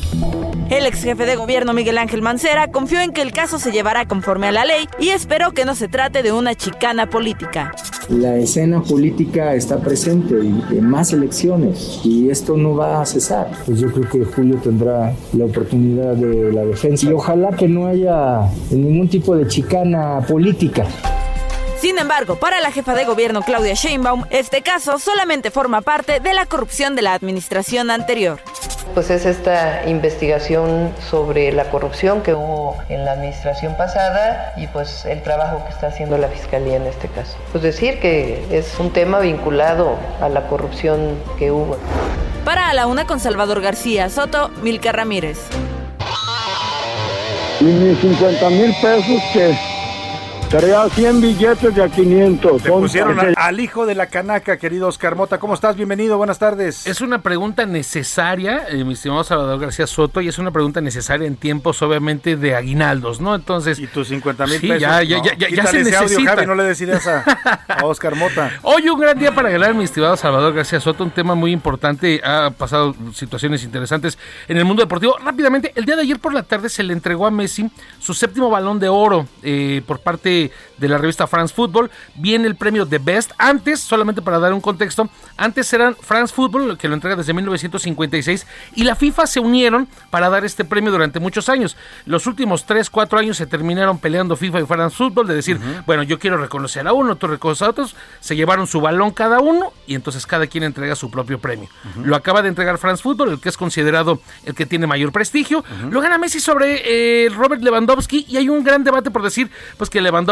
El ex jefe de gobierno Miguel Ángel Mancera confió en que el caso se llevará conforme a la ley y esperó que no se trate de una chicana política. La escena política está presente y en más elecciones y esto no va a cesar. Pues yo creo que Julio tendrá la oportunidad de la defensa y ojalá que no haya ningún tipo de chicana política. Sin embargo, para la jefa de gobierno Claudia Sheinbaum, este caso solamente forma parte de la corrupción de la administración anterior. Pues es esta investigación sobre la corrupción que hubo en la administración pasada y pues el trabajo que está haciendo la fiscalía en este caso. Pues decir que es un tema vinculado a la corrupción que hubo. Para a la una con Salvador García Soto, Milka Ramírez. Y mis 50 mil pesos que traía 100 billetes de a 500. Le pusieron a- al hijo de la canaca, querido Oscar Mota. ¿Cómo estás? Bienvenido, buenas tardes. Es una pregunta necesaria, eh, mi estimado Salvador García Soto, y es una pregunta necesaria en tiempos, obviamente, de aguinaldos, ¿no? Entonces. Y tus 50 mil sí, pesos. Ya, ya, No, ya, ya, se audio, necesita. Javi, no le a, a Oscar Mota. Hoy un gran día para ganar, mi estimado Salvador García Soto, un tema muy importante, ha pasado situaciones interesantes en el mundo deportivo. Rápidamente, el día de ayer por la tarde se le entregó a Messi su séptimo balón de oro eh, por parte de la revista France Football. Viene el premio de Best. Antes, solamente para dar un contexto, antes eran France Football, que lo entrega desde 1956, y la FIFA se unieron para dar este premio durante muchos años. Los últimos 3, 4 años se terminaron peleando FIFA y France Football, de decir, bueno, yo quiero reconocer a uno, tú reconoces a otros, se llevaron su balón cada uno y entonces cada quien entrega su propio premio. Lo acaba de entregar France Football, el que es considerado el que tiene mayor prestigio. Lo gana Messi sobre eh, Robert Lewandowski y hay un gran debate por decir, pues que Lewandowski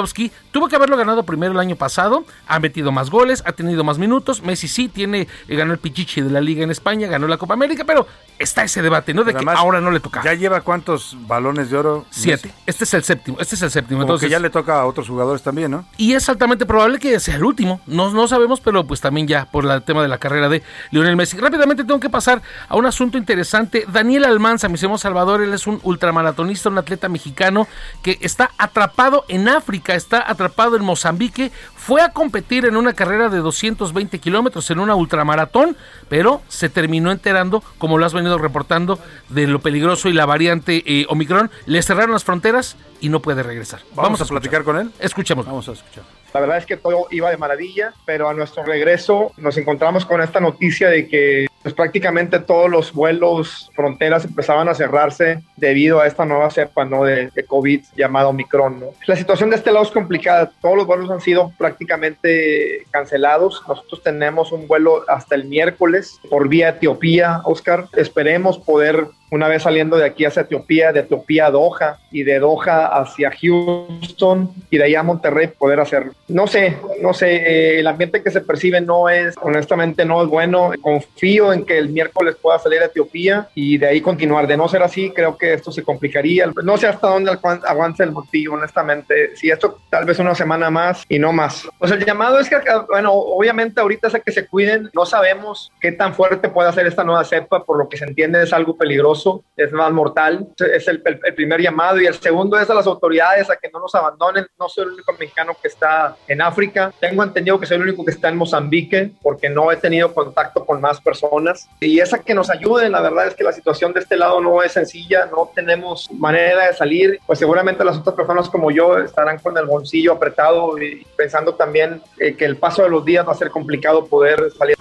tuvo que haberlo ganado primero el año pasado, ha metido más goles, ha tenido más minutos, Messi sí tiene, eh, ganó el Pichichi de la Liga en España, ganó la Copa América, pero está ese debate, ¿no? De que ahora no le toca. ¿Ya lleva cuántos balones de oro? Siete. Este es el séptimo. Este es el séptimo. Como Entonces, que ya le toca a otros jugadores también, ¿no? y es altamente probable que sea el último. No, no sabemos, pero pues también ya por el tema de la carrera de Lionel Messi. Rápidamente tengo que pasar a un asunto interesante. Daniel Almanza, mi señor Salvador, él es un ultramaratonista, un atleta mexicano que está atrapado en África, está atrapado en Mozambique. Fue a competir en una carrera de 220 kilómetros, en una ultramaratón, pero se terminó enterando, como lo has venido reportando, de lo peligroso y la variante eh, Omicron. Le cerraron las fronteras y no puede regresar. Vamos, a platicar con él. Escuchemos. Vamos a escuchar. La verdad es que todo iba de maravilla, pero a nuestro regreso nos encontramos con esta noticia de que pues, prácticamente todos los vuelos fronteras empezaban a cerrarse debido a esta nueva cepa ¿no? de, COVID llamada Omicron. ¿no? La situación de este lado es complicada. Todos los vuelos han sido prácticamente cancelados. Nosotros tenemos un vuelo hasta el miércoles por vía Etiopía, Oscar. Esperemos poder una vez saliendo de aquí hacia Etiopía, de Etiopía a Doha y de Doha hacia Houston y de allá a Monterrey poder hacer. No sé, no sé, eh, el ambiente que se percibe no es, honestamente no es bueno. Confío en que el miércoles pueda salir a Etiopía y de ahí continuar. De no ser así, creo que esto se complicaría. No sé hasta dónde avance el motivo, honestamente. Si esto tal vez una semana más y no más. Pues el llamado es que, bueno, obviamente ahorita es a que se cuiden. No sabemos qué tan fuerte puede ser esta nueva cepa, por lo que se entiende es algo peligroso, es más mortal. Es el, primer llamado. Y el segundo es a las autoridades a que no nos abandonen. No soy el único mexicano que está en África. Tengo entendido que soy el único que está en Mozambique, porque no he tenido contacto con más personas. Y es a que nos ayuden. La verdad es que la situación de este lado no es sencilla. No tenemos manera de salir. Pues seguramente las otras personas como yo estarán con el bolsillo apretado y pensando también eh, que el paso de los días va a ser complicado poder salir.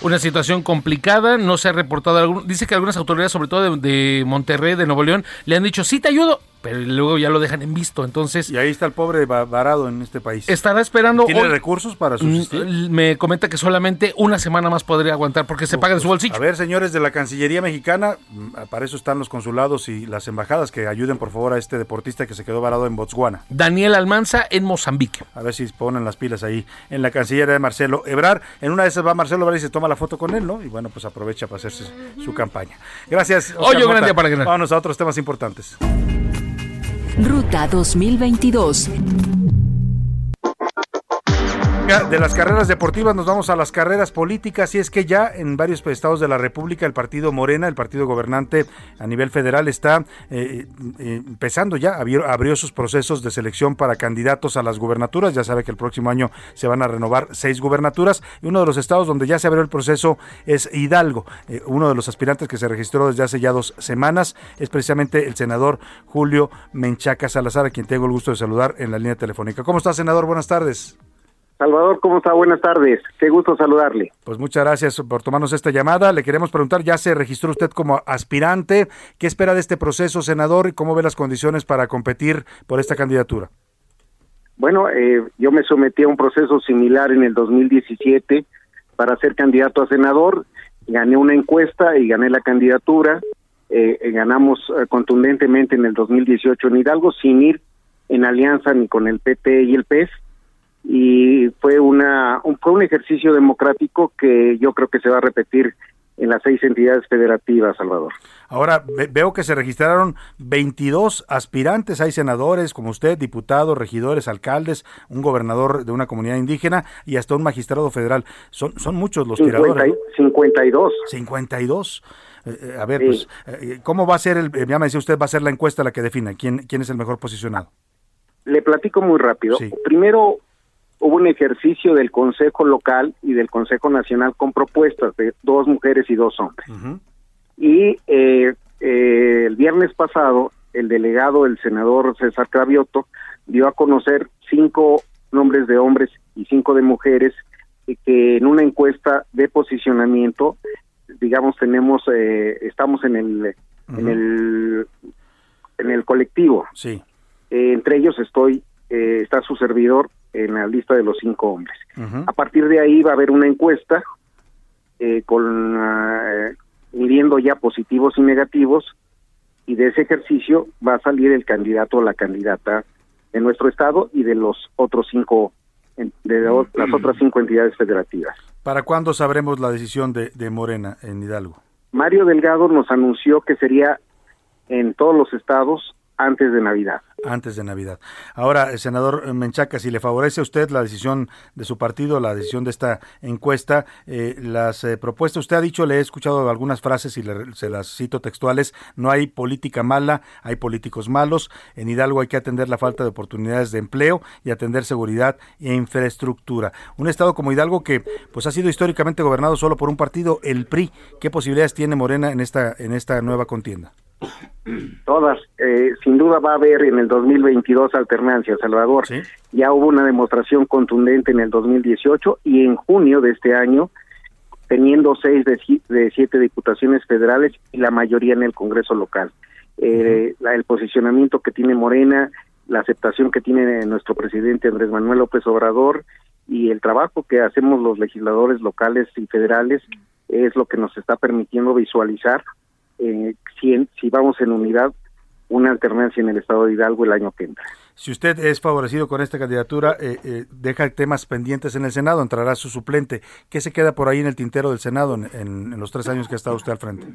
Una situación complicada, no se ha reportado algún, dice que algunas autoridades, sobre todo de, de Monterrey, de Nuevo León, le han dicho, sí te ayudo, pero luego ya lo dejan en visto, entonces... Y ahí está el pobre va- varado en este país. Estará esperando... ¿Tiene hoy- recursos para subsistir? Mm, Me comenta que solamente una semana más podría aguantar porque se paga de su bolsillo. A ver, señores de la Cancillería mexicana, mm, para eso están los consulados y las embajadas que ayuden por favor a este deportista que se quedó varado en Botswana. Daniel Almanza en Mozambique. A ver si ponen las pilas ahí en la Cancillería de Marcelo Ebrar. En una de esas va Marcelo Ebrar y se toma la foto con él, ¿no? Y bueno, pues aprovecha para hacerse su campaña. Gracias. Oscar Hoyo Mota. grande para ganar. Vámonos a otros temas importantes. Ruta 2022. De las carreras deportivas nos vamos a las carreras políticas y es que ya en varios estados de la República el partido Morena, el partido gobernante a nivel federal está eh, eh, empezando ya, abrió, sus procesos de selección para candidatos a las gubernaturas, ya sabe que el próximo año se van a renovar seis gubernaturas y uno de los estados donde ya se abrió el proceso es Hidalgo, Eh, uno de los aspirantes que se registró desde hace ya dos semanas es precisamente el senador Julio Menchaca Salazar, a quien tengo el gusto de saludar en la línea telefónica. ¿Cómo está senador? Buenas tardes. Salvador, ¿cómo está? Buenas tardes. Qué gusto saludarle. Pues muchas gracias por tomarnos esta llamada. Le queremos preguntar, ya se registró usted como aspirante. ¿Qué espera de este proceso, senador? ¿Y cómo ve las condiciones para competir por esta candidatura? Bueno, eh, yo me sometí a un proceso similar en el 2017 para ser candidato a senador. Gané una encuesta y gané la candidatura. Eh, eh, ganamos eh, contundentemente en el 2018 en Hidalgo sin ir en alianza ni con el PT y el PES. Y fue, una, un, fue un ejercicio democrático que yo creo que se va a repetir en las seis entidades federativas, Salvador. Ahora ve- veo que se registraron 22 aspirantes. Hay senadores como usted, diputados, regidores, alcaldes, un gobernador de una comunidad indígena y hasta un magistrado federal. Son, son muchos los 50 tiradores. y- 52. 52. Eh, eh, a ver, Sí. pues, eh, ¿cómo va a ser, el, eh, ya me decía usted, va a ser la encuesta la que defina quién, quién es el mejor posicionado? Le platico muy rápido. Primero hubo un ejercicio del Consejo Local y del Consejo Nacional con propuestas de dos mujeres y dos hombres. Y eh, eh, el viernes pasado, el delegado, el senador César Cravioto, dio a conocer cinco nombres de hombres y cinco de mujeres eh, que en una encuesta de posicionamiento, digamos, tenemos, eh, estamos en el, en el, en el colectivo. Sí. Eh, entre ellos estoy, eh, está su servidor en la lista de los cinco hombres. A partir de ahí va a haber una encuesta eh, con ah, midiendo ya positivos y negativos y de ese ejercicio va a salir el candidato o la candidata de nuestro estado y de los otros cinco de las otras cinco entidades federativas. ¿Para cuándo sabremos la decisión de, de Morena en Hidalgo? Mario Delgado nos anunció que sería en todos los estados antes de Navidad. Antes de Navidad. Ahora, eh, senador Menchaca, si le favorece a usted la decisión de su partido, la decisión de esta encuesta, eh, las eh, propuestas, usted ha dicho, le he escuchado algunas frases y le- se las cito textuales, no hay política mala, hay políticos malos, en Hidalgo hay que atender la falta de oportunidades de empleo y atender seguridad e infraestructura. Un estado como Hidalgo que pues ha sido históricamente gobernado solo por un partido, el PRI, ¿qué posibilidades tiene Morena en esta, en esta nueva contienda? Todas, eh, sin duda va a haber en el 2022 alternancia, Salvador. Ya hubo una demostración contundente en el 2018 y en junio de este año, teniendo seis de, si- de siete diputaciones federales y la mayoría en el Congreso local. Eh, la- el posicionamiento que tiene Morena, la aceptación que tiene nuestro presidente Andrés Manuel López Obrador y el trabajo que hacemos los legisladores locales y federales es lo que nos está permitiendo visualizar eh, si, en- si vamos en unidad una alternancia en el estado de Hidalgo el año que entra. Si usted es favorecido con esta candidatura, eh, eh, deja temas pendientes en el Senado, entrará su suplente. ¿Qué se queda por ahí en el tintero del Senado en, en- en los tres años que ha estado usted al frente?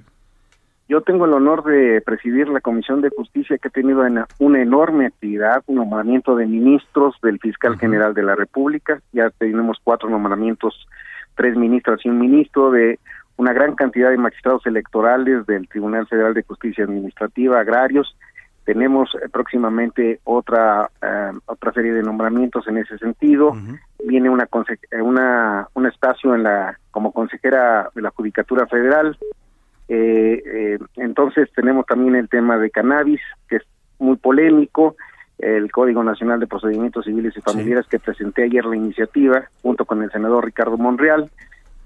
Yo tengo el honor de presidir la Comisión de Justicia que ha tenido una, una enorme actividad, un nombramiento de ministros del Fiscal General de la República, ya tenemos cuatro nombramientos, tres ministras y un ministro de una gran cantidad de magistrados electorales del Tribunal Federal de Justicia Administrativa, agrarios. Tenemos eh, próximamente otra eh, otra serie de nombramientos en ese sentido. Viene una, eh, una un espacio en la como consejera de la Judicatura Federal. Eh, eh, entonces tenemos también el tema de cannabis, que es muy polémico, el Código Nacional de Procedimientos Civiles y Familiares que presenté ayer la iniciativa junto con el senador Ricardo Monreal,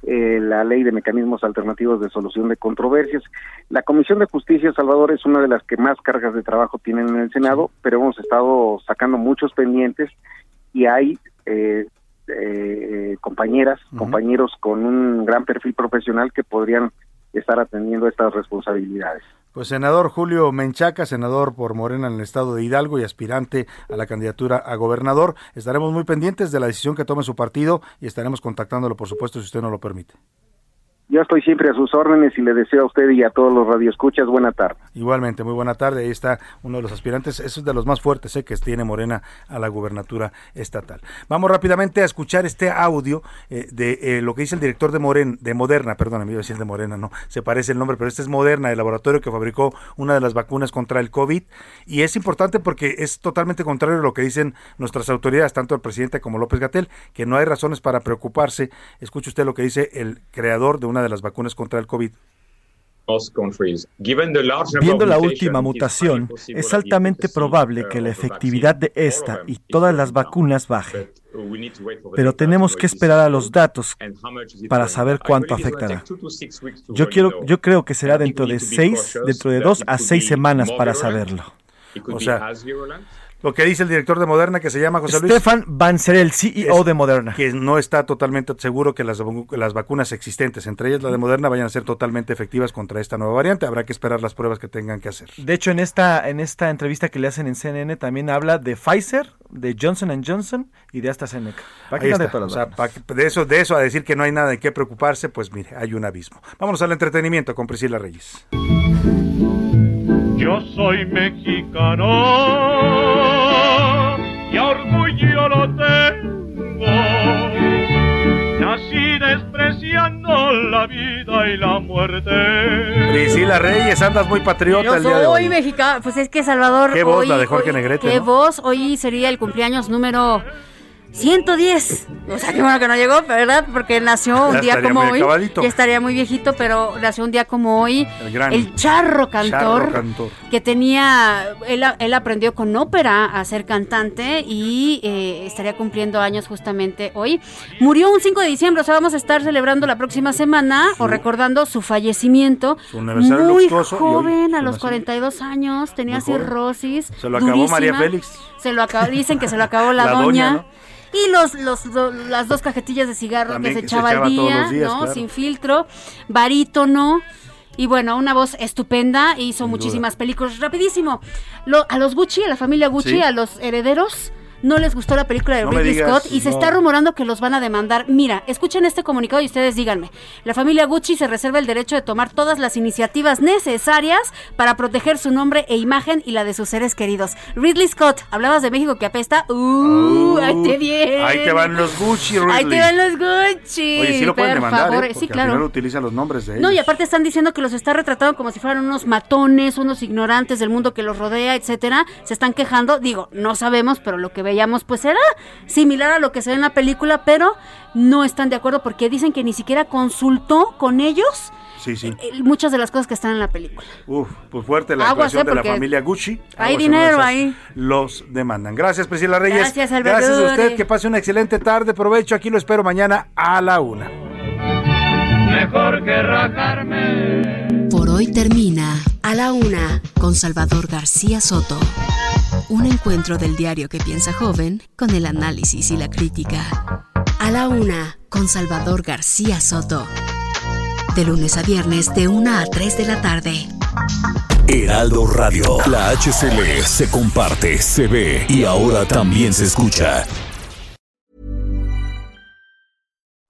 eh, la ley de mecanismos alternativos de solución de controversias. La Comisión de Justicia, Salvador, es una de las que más cargas de trabajo tienen en el Senado, pero hemos estado sacando muchos pendientes y hay eh, eh, compañeras, compañeros con un gran perfil profesional que podrían estar atendiendo estas responsabilidades. Pues senador Julio Menchaca, senador por Morena en el estado de Hidalgo y aspirante a la candidatura a gobernador. Estaremos muy pendientes de la decisión que tome su partido y estaremos contactándolo, por supuesto, si usted no lo permite. Yo estoy siempre a sus órdenes y le deseo a usted y a todos los radioescuchas buena tarde. Igualmente, muy buena tarde. Ahí está uno de los aspirantes, eso es de los más fuertes eh, que tiene Morena a la gubernatura estatal. Vamos rápidamente a escuchar este audio eh, de eh, lo que dice el director de Moren, de Moderna, perdón, me iba a decir de Morena, no, se parece el nombre, pero este es Moderna, el laboratorio que fabricó una de las vacunas contra el COVID. Y es importante porque es totalmente contrario a lo que dicen nuestras autoridades, tanto el presidente como López Gatel, que no hay razones para preocuparse. Escuche usted lo que dice el creador de una de las vacunas contra el COVID. Viendo la última mutación, es altamente probable que la efectividad de esta y todas las vacunas baje. Pero tenemos que esperar a los datos para saber cuánto afectará. Yo, quiero, yo creo que será dentro de seis, dentro de dos a seis semanas para saberlo. O sea, lo que dice el director de Moderna que se llama José Luis. Stefan Van ser el CEO de Moderna. Que no está totalmente seguro que las, las vacunas existentes, entre ellas la de Moderna, vayan a ser totalmente efectivas contra esta nueva variante. Habrá que esperar las pruebas que tengan que hacer. De hecho, en esta, en esta entrevista que le hacen en CNN también habla de Pfizer, de Johnson Johnson y de AstraZeneca. Ahí está. O sea, pa- de, eso, de eso a decir que no hay nada de qué preocuparse, pues mire, hay un abismo. Vámonos al entretenimiento con Priscila Reyes. Yo soy mexicano orgullo lo tengo. Nací despreciando la vida y la muerte. Priscila Reyes, andas muy patriota Yo el día de soy hoy. mexicano. Pues es que Salvador. Qué voz hoy- la de Jorge hoy- Negrete, Qué ¿no? voz. Hoy sería el cumpleaños número 110. O sea, qué bueno que no llegó, ¿verdad? Porque nació un Ya día como hoy. acabadito. Ya estaría muy viejito, pero nació un día como hoy. El gran charro cantor. Charro Cantor. Que tenía. Él, él aprendió con ópera a ser cantante y eh, estaría cumpliendo años justamente hoy. Murió un 5 de diciembre, o sea, vamos a estar celebrando la próxima semana o recordando su fallecimiento. Su aniversario Muy joven, a los nacimiento. 42 años, tenía cirrosis. Se lo acabó María. Félix. Se lo acabó, dicen que se lo acabó la, La doña. doña, ¿no? Y los, los, las dos cajetillas de cigarro También que se echaba al día, días, ¿no? claro. Sin filtro, barítono. Y bueno, una voz estupenda, hizo muchísimas películas. Rapidísimo, lo- a los Gucci, a la familia Gucci, Sí. a los herederos, no les gustó la película de No Ridley digas, Scott y se está rumorando que los van a demandar. Mira, escuchen este comunicado y ustedes díganme. La familia Gucci se reserva el derecho de tomar todas las iniciativas necesarias para proteger su nombre e imagen y la de sus seres queridos. Ridley Scott, hablabas de México que apesta. Uh, ahí te viene. Ahí te van los Gucci, Ahí te Ridley. van los Gucci. Oye, sí lo pueden por demandar, favor. ¿eh? Sí, Porque claro. al final utilizan los nombres de ellos. No, y aparte están diciendo que los está retratando como si fueran unos matones, unos ignorantes del mundo que los rodea, etcétera. Se están quejando, digo, no sabemos, pero lo que veíamos pues era similar a lo que se ve en la película, pero no están de acuerdo porque dicen que ni siquiera consultó con ellos Sí, sí. eh, muchas de las cosas que están en la película. Uf, pues fuerte la Aguas, actuación eh, de la familia Gucci. hay Aguas, dinero ahí. Los demandan. Gracias, Priscila Reyes. Gracias, Alberto. Gracias a usted. Que pase una excelente tarde. Provecho. Aquí lo espero mañana a la una. Mejor que rajarme. Por hoy termina A la Una con Salvador García Soto. Un encuentro del diario que piensa joven con el análisis y la crítica. A la Una con Salvador García Soto. De lunes a viernes de 1 a 3 de la tarde. Heraldo Radio. La HCL se comparte, se ve y ahora también se escucha.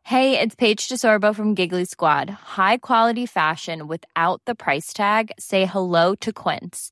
Hey, it's Paige DeSorbo from Giggly Squad. High quality fashion without the price tag. Say hello to Quince.